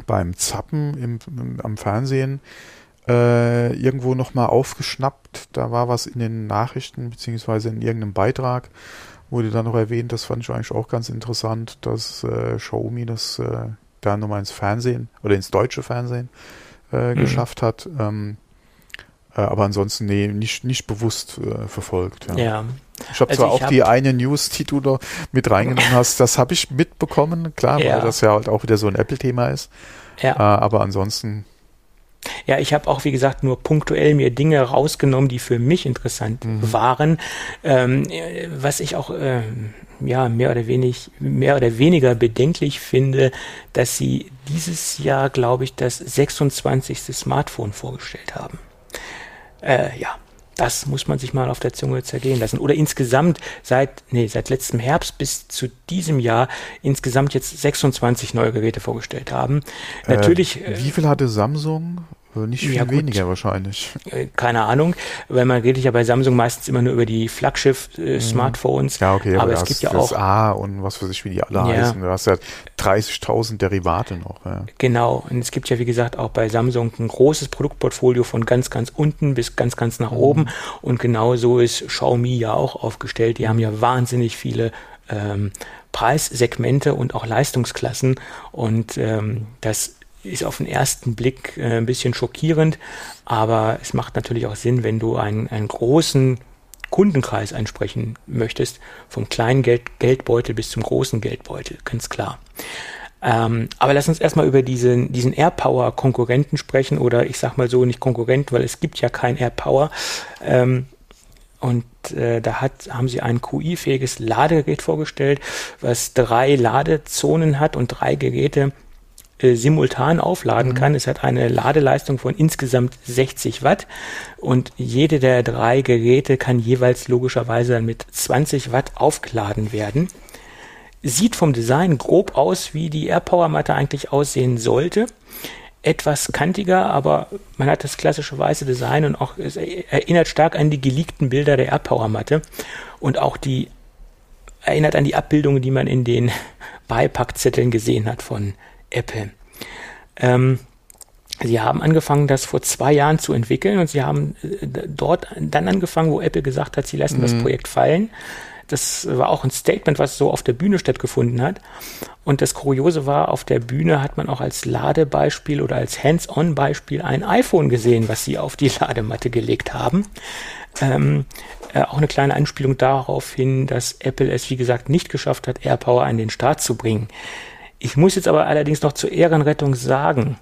beim Zappen im, im, am Fernsehen äh, irgendwo nochmal aufgeschnappt. Da war was in den Nachrichten, beziehungsweise in irgendeinem Beitrag, wurde dann noch erwähnt, das fand ich eigentlich auch ganz interessant, dass äh, Xiaomi das äh, da nochmal ins Fernsehen oder ins deutsche Fernsehen äh, mhm. geschafft hat. Ähm, äh, aber ansonsten, nee, nicht, nicht bewusst äh, verfolgt. Ja. ja. Ich habe also zwar auch hab die eine News, die du da mit reingenommen hast, das habe ich mitbekommen, klar, ja. weil das ja halt auch wieder so ein Apple-Thema ist. Ja. Äh, aber ansonsten. Ja, ich habe auch, wie gesagt, nur punktuell mir Dinge rausgenommen, die für mich interessant mhm. waren. Ähm, was ich auch äh, ja, mehr oder wenig, mehr oder weniger bedenklich finde, dass sie dieses Jahr, glaube ich, das 26. Smartphone vorgestellt haben. Äh, ja, das muss man sich mal auf der Zunge zergehen lassen. Oder insgesamt seit, nee, seit letztem Herbst bis zu diesem Jahr insgesamt jetzt 26 neue Geräte vorgestellt haben. Äh, Natürlich. Wie viel hatte Samsung? Nicht viel ja, weniger wahrscheinlich. Äh, keine Ahnung, weil man redet ja bei Samsung meistens immer nur über die Flaggschiff-Smartphones. ja, okay, aber, aber es gibt ja auch A und was weiß ich, wie die alle ja. heißen. Du hast ja 30.000 Derivate noch. Ja. Genau, und es gibt ja wie gesagt auch bei Samsung ein großes Produktportfolio von ganz, ganz unten bis ganz, ganz nach mhm. oben. Und genau so ist Xiaomi ja auch aufgestellt. Die haben ja wahnsinnig viele ähm, Preissegmente und auch Leistungsklassen und ähm, das ist auf den ersten Blick äh, ein bisschen schockierend, aber es macht natürlich auch Sinn, wenn du einen, einen großen Kundenkreis ansprechen möchtest, vom kleinen Geld, Geldbeutel bis zum großen Geldbeutel, ganz klar. Ähm, aber lass uns erstmal über diesen, diesen AirPower-Konkurrenten sprechen oder ich sag mal so nicht Konkurrent, weil es gibt ja kein AirPower. Ähm, und äh, da hat, haben sie ein QI-fähiges Ladegerät vorgestellt, was drei Ladezonen hat und drei Geräte äh, simultan aufladen mhm. kann. Es hat eine Ladeleistung von insgesamt 60 Watt und jede der drei Geräte kann jeweils logischerweise dann mit 20 Watt aufgeladen werden. Sieht vom Design grob aus, wie die AirPower Matte eigentlich aussehen sollte. Etwas kantiger, aber man hat das klassische weiße Design und auch es erinnert stark an die geleakten Bilder der AirPower Matte und auch die erinnert an die Abbildungen, die man in den Beipackzetteln gesehen hat von Apple. Ähm, sie haben angefangen, das vor zwei Jahren zu entwickeln und sie haben äh, dort dann angefangen, wo Apple gesagt hat, sie lassen mhm. das Projekt fallen. Das war auch ein Statement, was so auf der Bühne stattgefunden hat. Und das Kuriose war, auf der Bühne hat man auch als Ladebeispiel oder als Hands-on-Beispiel ein iPhone gesehen, was sie auf die Ladematte gelegt haben. Ähm, äh, auch eine kleine Anspielung darauf hin, dass Apple es, wie gesagt, nicht geschafft hat, AirPower an den Start zu bringen. Ich muss jetzt aber allerdings noch zur Ehrenrettung sagen,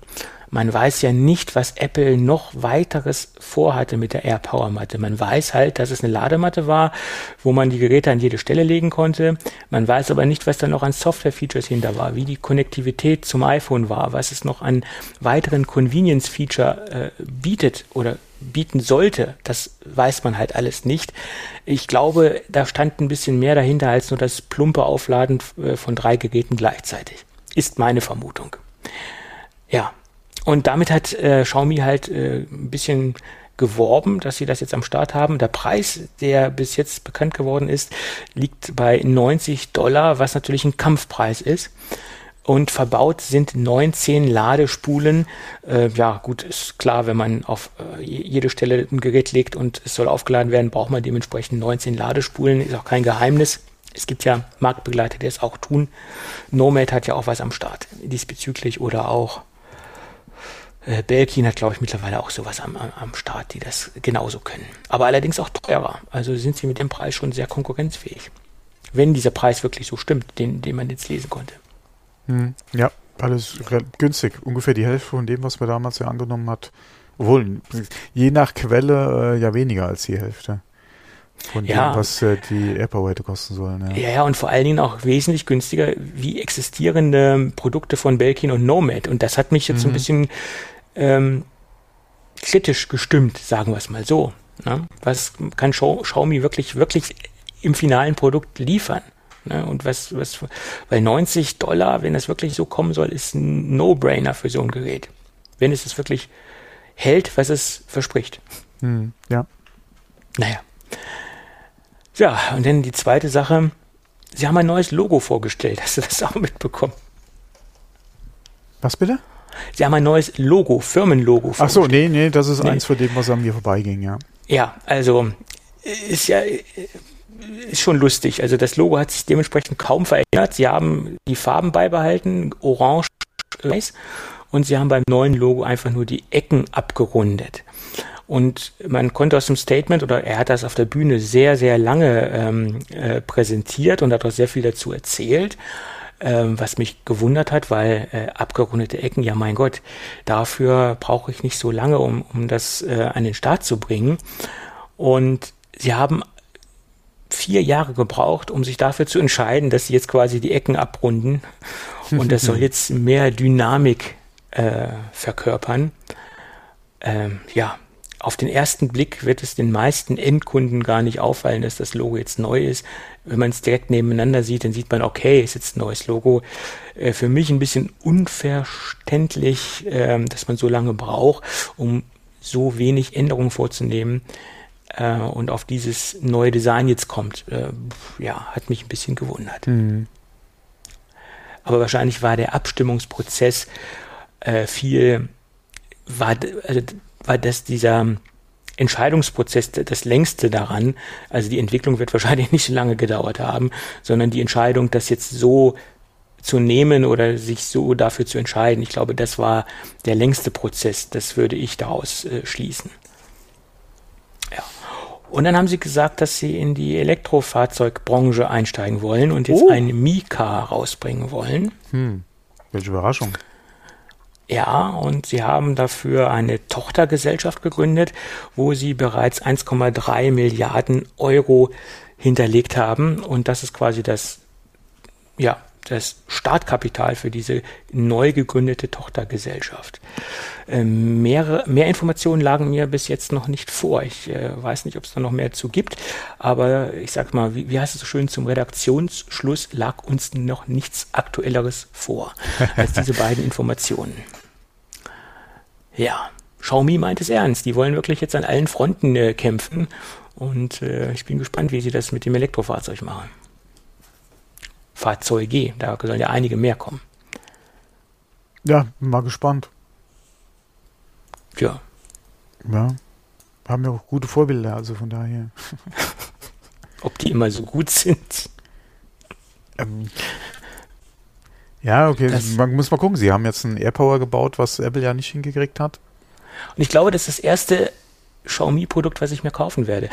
man weiß ja nicht, was Apple noch weiteres vorhatte mit der AirPower Matte. Man weiß halt, dass es eine Ladematte war, wo man die Geräte an jede Stelle legen konnte. Man weiß aber nicht, was da noch an Software-Features hinter war, wie die Konnektivität zum iPhone war, was es noch an weiteren Convenience-Feature äh, bietet oder bieten sollte. Das weiß man halt alles nicht. Ich glaube, da stand ein bisschen mehr dahinter als nur das plumpe Aufladen äh, von drei Geräten gleichzeitig ist meine Vermutung. Ja, und damit hat äh, Xiaomi halt äh, ein bisschen geworben, dass sie das jetzt am Start haben. Der Preis, der bis jetzt bekannt geworden ist, liegt bei 90 Dollar, was natürlich ein Kampfpreis ist. Und verbaut sind 19 Ladespulen. Äh, ja, gut, ist klar, wenn man auf äh, jede Stelle ein Gerät legt und es soll aufgeladen werden, braucht man dementsprechend 19 Ladespulen. Ist auch kein Geheimnis. Es gibt ja Marktbegleiter, die es auch tun. Nomad hat ja auch was am Start diesbezüglich oder auch äh, Belkin hat, glaube ich, mittlerweile auch sowas am, am Start, die das genauso können. Aber allerdings auch teurer. Also sind sie mit dem Preis schon sehr konkurrenzfähig. wenn dieser Preis wirklich so stimmt, den, den man jetzt lesen konnte. Hm, ja, alles günstig. Ungefähr die Hälfte von dem, was man damals ja angenommen hat. Obwohl, je nach Quelle äh, ja weniger als die Hälfte. Von ja. dem, was äh, die AirPower hätte kosten sollen. Ja. ja. ja, und vor allen Dingen auch wesentlich günstiger wie existierende Produkte von Belkin und Nomad. Und das hat mich jetzt mhm. ein bisschen ähm, kritisch gestimmt, sagen wir es mal so. Ne? Was kann Xiaomi wirklich, wirklich im finalen Produkt liefern? Ne? Und was, was, weil 90 Dollar, wenn das wirklich so kommen soll, ist ein No-Brainer für so ein Gerät. Wenn es es wirklich hält, was es verspricht. Hm, ja. Naja. Ja, und dann die zweite Sache. Sie haben ein neues Logo vorgestellt. Hast du das auch mitbekommen? Was bitte? Sie haben ein neues Logo, Firmenlogo. Ach so, nee, nee, das ist nee. eins von dem, was an mir vorbeiging, ja. Ja, also ist ja ist schon lustig. Also das Logo hat sich dementsprechend kaum verändert. Sie haben die Farben beibehalten, orange, weiß, und sie haben beim neuen Logo einfach nur die Ecken abgerundet. Und man konnte aus dem Statement, oder er hat das auf der Bühne sehr, sehr lange ähm, äh, präsentiert und hat auch sehr viel dazu erzählt ähm, was mich gewundert hat, weil äh, abgerundete Ecken, ja mein Gott, dafür brauche ich nicht so lange, um, um das äh, an den Start zu bringen. Und sie haben vier Jahre gebraucht, um sich dafür zu entscheiden, dass sie jetzt quasi die Ecken abrunden. Und das soll jetzt mehr Dynamik äh, verkörpern. Ähm, ja, auf den ersten Blick wird es den meisten Endkunden gar nicht auffallen, dass das Logo jetzt neu ist. Wenn man es direkt nebeneinander sieht, dann sieht man, okay, ist jetzt ein neues Logo. Äh, für mich ein bisschen unverständlich, äh, dass man so lange braucht, um so wenig Änderungen vorzunehmen äh, und auf dieses neue Design jetzt kommt. Äh, ja, hat mich ein bisschen gewundert. Mhm. Aber wahrscheinlich war der Abstimmungsprozess viel, war, also war das dieser Entscheidungsprozess das längste daran. Also die Entwicklung wird wahrscheinlich nicht so lange gedauert haben, sondern die Entscheidung, das jetzt so zu nehmen oder sich so dafür zu entscheiden. Ich glaube, das war der längste Prozess. Das würde ich daraus äh, schließen. Ja. Und dann haben sie gesagt, dass sie in die Elektrofahrzeugbranche einsteigen wollen und jetzt oh. ein Mika rausbringen wollen. Hm. Welche Überraschung. Ja, und sie haben dafür eine Tochtergesellschaft gegründet, wo sie bereits 1,3 Milliarden Euro hinterlegt haben. Und das ist quasi das, ja, das Startkapital für diese neu gegründete Tochtergesellschaft. Ähm, mehr, mehr Informationen lagen mir bis jetzt noch nicht vor. Ich äh, weiß nicht, ob es da noch mehr zu gibt, aber ich sag mal, wie, wie heißt es so schön, zum Redaktionsschluss lag uns noch nichts Aktuelleres vor als diese beiden Informationen. Ja, Xiaomi meint es ernst. Die wollen wirklich jetzt an allen Fronten äh, kämpfen. Und äh, ich bin gespannt, wie sie das mit dem Elektrofahrzeug machen. Fahrzeuge, da sollen ja einige mehr kommen. Ja, bin mal gespannt. Ja. Ja. Haben ja auch gute Vorbilder, also von daher. Ob die immer so gut sind? Ähm, ja, okay, das, man muss mal gucken. Sie haben jetzt einen AirPower gebaut, was Apple ja nicht hingekriegt hat. Und ich glaube, das ist das erste Xiaomi-Produkt, was ich mir kaufen werde.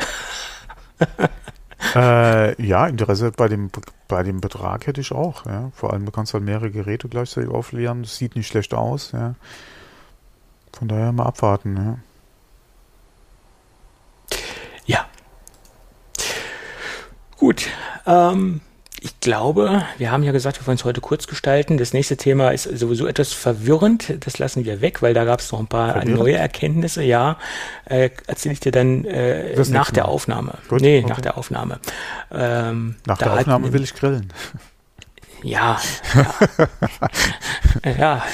äh, ja, Interesse bei dem, bei dem Betrag hätte ich auch. Ja. Vor allem, du kannst halt mehrere Geräte gleichzeitig aufleeren. Das sieht nicht schlecht aus. Ja. Von daher mal abwarten. Ja. ja. Gut. Ähm, ich glaube, wir haben ja gesagt, wir wollen es heute kurz gestalten. Das nächste Thema ist sowieso etwas verwirrend. Das lassen wir weg, weil da gab es noch ein paar verwirrend? neue Erkenntnisse. Ja, äh, erzähle ich dir dann äh, nach der Aufnahme. Gut, nee, okay. nach der Aufnahme. Ähm, nach der Aufnahme will ich grillen. Ja, ja, ja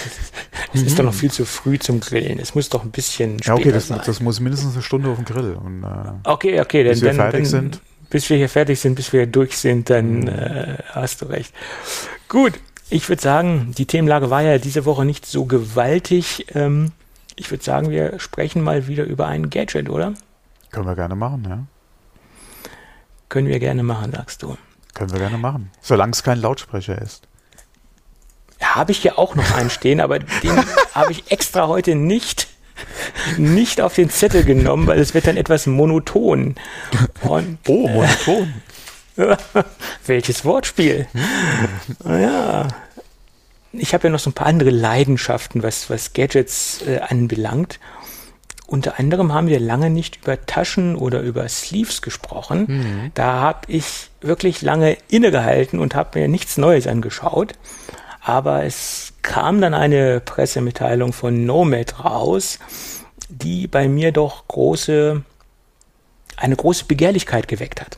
es ist doch noch viel zu früh zum Grillen. Es muss doch ein bisschen später ja, okay, das, sein. das muss mindestens eine Stunde auf dem Grill. Und, äh, okay, okay, dann, bis wir dann, fertig dann, sind bis wir hier fertig sind, bis wir durch sind, dann mhm. äh, hast du recht. Gut, ich würde sagen, die Themenlage war ja diese Woche nicht so gewaltig. Ähm, ich würde sagen, wir sprechen mal wieder über ein Gadget, oder? Können wir gerne machen, ja. Können wir gerne machen, sagst du. Können wir gerne machen. Solange es kein Lautsprecher ist. Habe ich hier auch noch einen stehen, aber den habe ich extra heute nicht nicht auf den Zettel genommen, weil es wird dann etwas monoton. Und, oh, monoton. Welches Wortspiel? Hm. ja. Ich habe ja noch so ein paar andere Leidenschaften, was, was Gadgets äh, anbelangt. Unter anderem haben wir lange nicht über Taschen oder über Sleeves gesprochen. Mhm. Da habe ich wirklich lange innegehalten und habe mir nichts Neues angeschaut. Aber es kam dann eine Pressemitteilung von Nomad raus, die bei mir doch große, eine große Begehrlichkeit geweckt hat.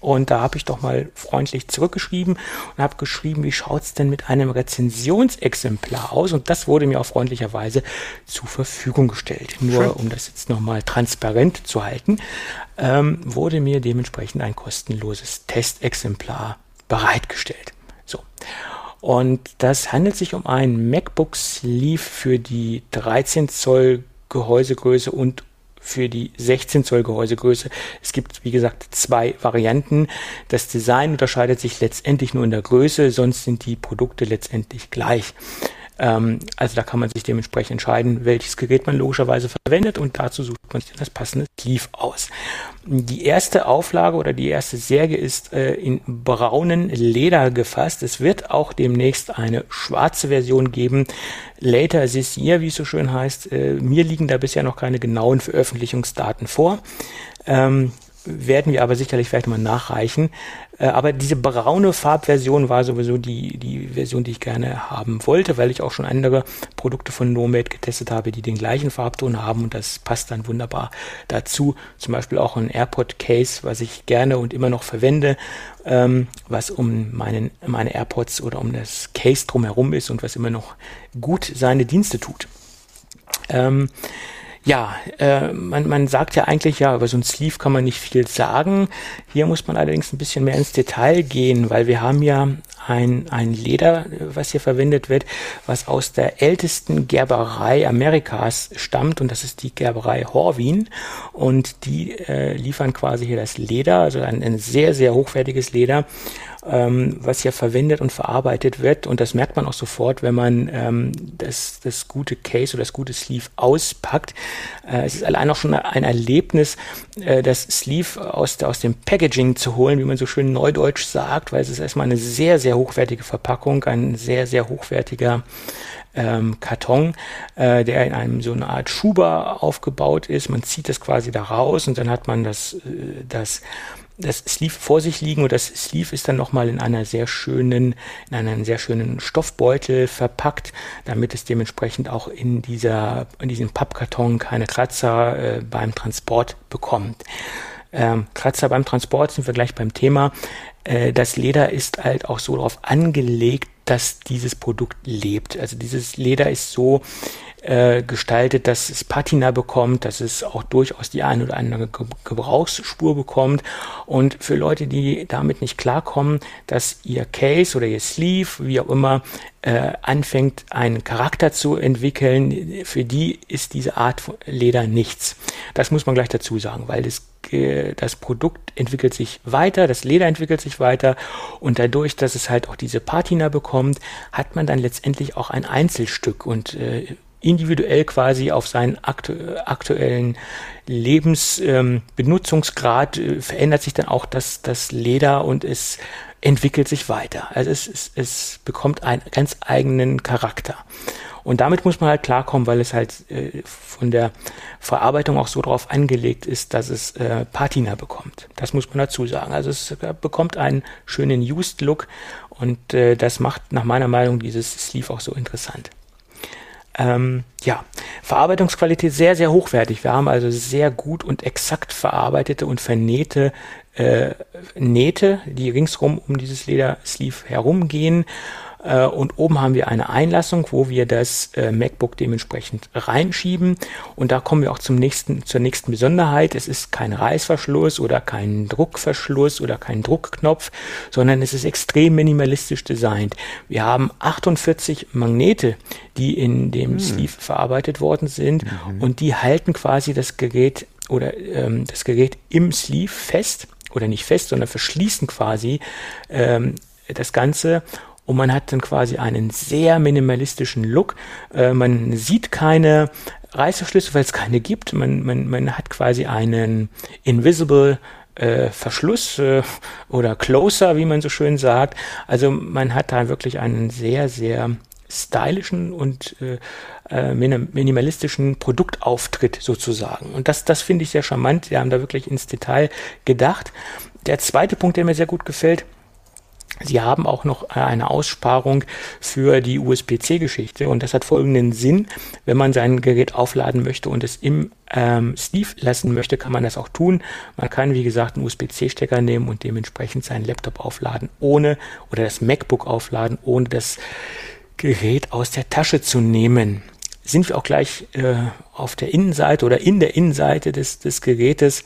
Und da habe ich doch mal freundlich zurückgeschrieben und habe geschrieben, wie schaut's denn mit einem Rezensionsexemplar aus? Und das wurde mir auch freundlicherweise zur Verfügung gestellt. Nur Schön. um das jetzt nochmal transparent zu halten, ähm, wurde mir dementsprechend ein kostenloses Testexemplar bereitgestellt. So. Und das handelt sich um ein MacBook Sleeve für die 13 Zoll Gehäusegröße und für die 16 Zoll Gehäusegröße. Es gibt, wie gesagt, zwei Varianten. Das Design unterscheidet sich letztendlich nur in der Größe, sonst sind die Produkte letztendlich gleich. Ähm, also da kann man sich dementsprechend entscheiden, welches Gerät man logischerweise verwendet und dazu sucht man sich das passende Sleeve aus. Die erste Auflage oder die erste Särge ist äh, in braunen Leder gefasst. Es wird auch demnächst eine schwarze Version geben. Later this year, wie es so schön heißt. Äh, mir liegen da bisher noch keine genauen Veröffentlichungsdaten vor. Ähm, werden wir aber sicherlich vielleicht mal nachreichen. Äh, aber diese braune Farbversion war sowieso die, die Version, die ich gerne haben wollte, weil ich auch schon andere Produkte von Nomad getestet habe, die den gleichen Farbton haben und das passt dann wunderbar dazu. Zum Beispiel auch ein AirPod Case, was ich gerne und immer noch verwende, ähm, was um meinen, meine AirPods oder um das Case drumherum ist und was immer noch gut seine Dienste tut. Ähm, ja, äh, man, man sagt ja eigentlich, ja, über so ein Sleeve kann man nicht viel sagen. Hier muss man allerdings ein bisschen mehr ins Detail gehen, weil wir haben ja ein, ein Leder, was hier verwendet wird, was aus der ältesten Gerberei Amerikas stammt und das ist die Gerberei Horwin und die äh, liefern quasi hier das Leder, also ein, ein sehr, sehr hochwertiges Leder ähm, was hier verwendet und verarbeitet wird. Und das merkt man auch sofort, wenn man ähm, das, das gute Case oder das gute Sleeve auspackt. Äh, es ist allein auch schon ein Erlebnis, äh, das Sleeve aus, aus dem Packaging zu holen, wie man so schön neudeutsch sagt, weil es ist erstmal eine sehr, sehr hochwertige Verpackung, ein sehr, sehr hochwertiger ähm, Karton, äh, der in einem so eine Art Schuber aufgebaut ist. Man zieht das quasi da raus und dann hat man das, äh, das das Sleeve vor sich liegen und das Sleeve ist dann nochmal in einer sehr schönen, in einem sehr schönen Stoffbeutel verpackt, damit es dementsprechend auch in dieser, in diesem Pappkarton keine Kratzer äh, beim Transport bekommt. Ähm, Kratzer beim Transport sind wir gleich beim Thema. Äh, das Leder ist halt auch so darauf angelegt, dass dieses Produkt lebt. Also dieses Leder ist so äh, gestaltet, dass es Patina bekommt, dass es auch durchaus die eine oder andere Gebrauchsspur bekommt. Und für Leute, die damit nicht klarkommen, dass ihr Case oder ihr Sleeve, wie auch immer, äh, anfängt, einen Charakter zu entwickeln, für die ist diese Art von Leder nichts. Das muss man gleich dazu sagen, weil das das Produkt entwickelt sich weiter, das Leder entwickelt sich weiter und dadurch, dass es halt auch diese Patina bekommt, hat man dann letztendlich auch ein Einzelstück und äh, individuell quasi auf seinen aktu aktuellen Lebensbenutzungsgrad ähm, äh, verändert sich dann auch das, das Leder und es entwickelt sich weiter. Also es, es, es bekommt einen ganz eigenen Charakter. Und damit muss man halt klarkommen, weil es halt äh, von der Verarbeitung auch so drauf angelegt ist, dass es äh, Patina bekommt. Das muss man dazu sagen. Also es bekommt einen schönen Used Look und äh, das macht nach meiner Meinung dieses Sleeve auch so interessant. Ähm, ja, Verarbeitungsqualität sehr, sehr hochwertig. Wir haben also sehr gut und exakt verarbeitete und vernähte äh, Nähte, die ringsrum um dieses Ledersleeve herumgehen. Äh, und oben haben wir eine Einlassung, wo wir das äh, MacBook dementsprechend reinschieben. Und da kommen wir auch zum nächsten, zur nächsten Besonderheit. Es ist kein Reißverschluss oder kein Druckverschluss oder kein Druckknopf, sondern es ist extrem minimalistisch designt. Wir haben 48 Magnete, die in dem hm. Sleeve verarbeitet worden sind mhm. und die halten quasi das Gerät oder ähm, das Gerät im Sleeve fest oder nicht fest, sondern verschließen quasi ähm, das Ganze und man hat dann quasi einen sehr minimalistischen Look. Äh, man sieht keine Reißverschlüsse, weil es keine gibt. Man, man, man hat quasi einen Invisible äh, Verschluss äh, oder Closer, wie man so schön sagt. Also man hat da wirklich einen sehr, sehr stylischen und äh, äh minimalistischen Produktauftritt sozusagen. Und das, das finde ich sehr charmant. Die haben da wirklich ins Detail gedacht. Der zweite Punkt, der mir sehr gut gefällt, Sie haben auch noch eine Aussparung für die USB-C-Geschichte und das hat folgenden Sinn. Wenn man sein Gerät aufladen möchte und es im ähm, Sleeve lassen möchte, kann man das auch tun. Man kann, wie gesagt, einen USB-C-Stecker nehmen und dementsprechend seinen Laptop aufladen, ohne oder das MacBook aufladen, ohne das Gerät aus der Tasche zu nehmen. Sind wir auch gleich äh, auf der Innenseite oder in der Innenseite des, des Gerätes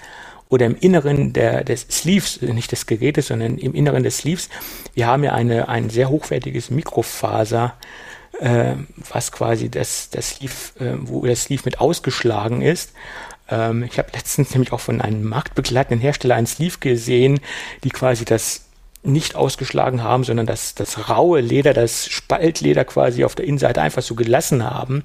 oder im Inneren der, des Sleeves, nicht des Gerätes, sondern im Inneren des Sleeves. Wir haben ja eine, ein sehr hochwertiges Mikrofaser, äh, was quasi das, das Sleeve, äh, wo das Sleeve mit ausgeschlagen ist. Ähm, ich habe letztens nämlich auch von einem marktbegleitenden Hersteller ein Sleeve gesehen, die quasi das nicht ausgeschlagen haben, sondern das, das raue Leder, das Spaltleder quasi auf der Innenseite einfach so gelassen haben.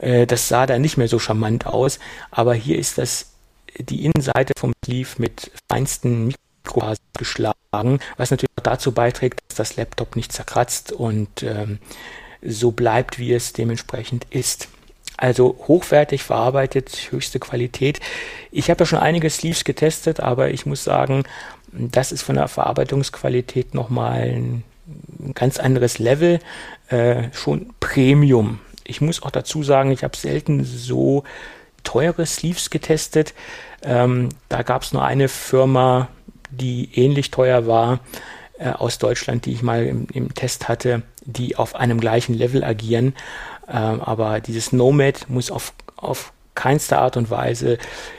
Äh, das sah da nicht mehr so charmant aus. Aber hier ist das die Innenseite vom Sleeve mit feinsten Mikrofasern geschlagen, was natürlich auch dazu beiträgt, dass das Laptop nicht zerkratzt und ähm, so bleibt, wie es dementsprechend ist. Also hochwertig verarbeitet, höchste Qualität. Ich habe ja schon einige Sleeves getestet, aber ich muss sagen, das ist von der Verarbeitungsqualität nochmal ein ganz anderes Level, äh, schon Premium. Ich muss auch dazu sagen, ich habe selten so teure Sleeves getestet. Ähm, da gab es nur eine Firma, die ähnlich teuer war äh, aus Deutschland, die ich mal im, im, Test hatte, die auf einem gleichen Level agieren. Ähm, aber dieses Nomad muss auf, auf keinster Art und Weise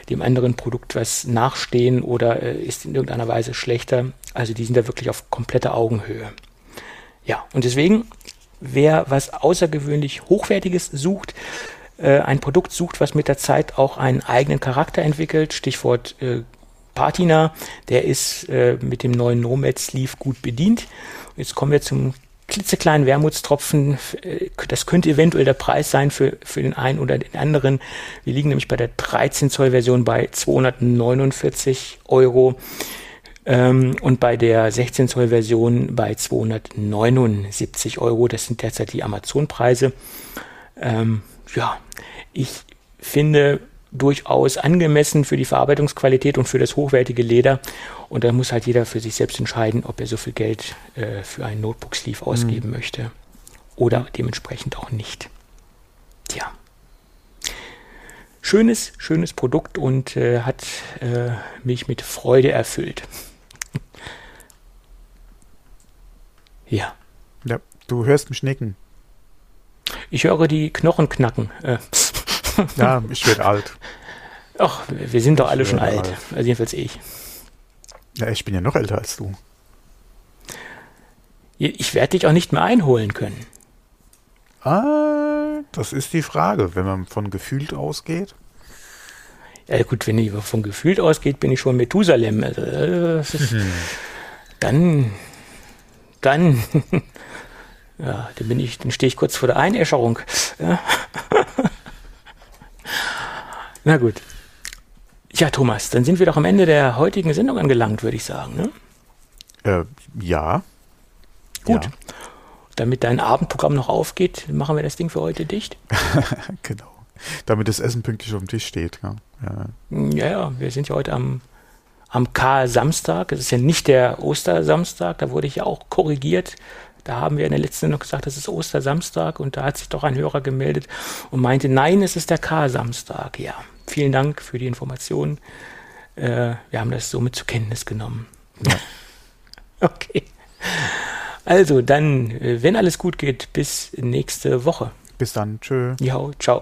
dem anderen Produkt was nachstehen oder äh, ist in irgendeiner Weise schlechter. Also die sind da wirklich auf kompletter Augenhöhe. Ja, und deswegen, wer was außergewöhnlich Hochwertiges sucht, äh, ein Produkt sucht, was mit der Zeit auch einen eigenen Charakter entwickelt, Stichwort äh, Patina, der ist äh, mit dem neuen Nomad Sleeve gut bedient. Jetzt kommen wir zum klitzekleinen Wermutstropfen. Äh, das könnte eventuell der Preis sein für, für den einen oder den anderen. Wir liegen nämlich bei der 13 Zoll Version bei 249 Euro ähm, und bei der 16 Zoll Version bei 279 Euro. Das sind derzeit die Amazon-Preise. Ähm, ja, ich finde durchaus angemessen für die Verarbeitungsqualität und für das hochwertige Leder. Und da muss halt jeder für sich selbst entscheiden, ob er so viel Geld äh, für einen Notebook-Sleeve ausgeben mhm. möchte oder dementsprechend auch nicht. Tja. Schönes, schönes Produkt und äh, hat äh, mich mit Freude erfüllt. ja. Ja, du hörst mich nicken. Ich höre die Knochen knacken. Äh. ja, ich werde alt. Ach, wir sind doch alle schon alt. alt. Also jedenfalls ich. Ja, ich bin ja noch älter als du. Ich werde dich auch nicht mehr einholen können. Ah, das ist die Frage, wenn man von gefühlt ausgeht. Ja gut, wenn ich von gefühlt ausgeht, bin ich schon Methusalem. Also, ist, hm. Dann, dann ja, dann bin ich, dann stehe ich kurz vor der Einäscherung. Ja. Na gut. Ja, Thomas, dann sind wir doch am Ende der heutigen Sendung angelangt, würde ich sagen. Ne? Äh, ja. Gut. Ja. Damit dein Abendprogramm noch aufgeht, machen wir das Ding für heute dicht. genau. Damit das Essen pünktlich auf dem Tisch steht. Ja, ja, ja, wir sind ja heute am, am K-Samstag. Es ist ja nicht der Ostersamstag, da wurde ich ja auch korrigiert. Da haben wir in der letzten noch gesagt, das ist Ostersamstag und da hat sich doch ein Hörer gemeldet und meinte, nein, es ist der K-Samstag. Ja, vielen Dank für die Information. Äh, wir haben das somit zur Kenntnis genommen. Ja. okay. Also dann, äh, wenn alles gut geht, bis nächste Woche. Bis dann. Tschö. Ja, ciao.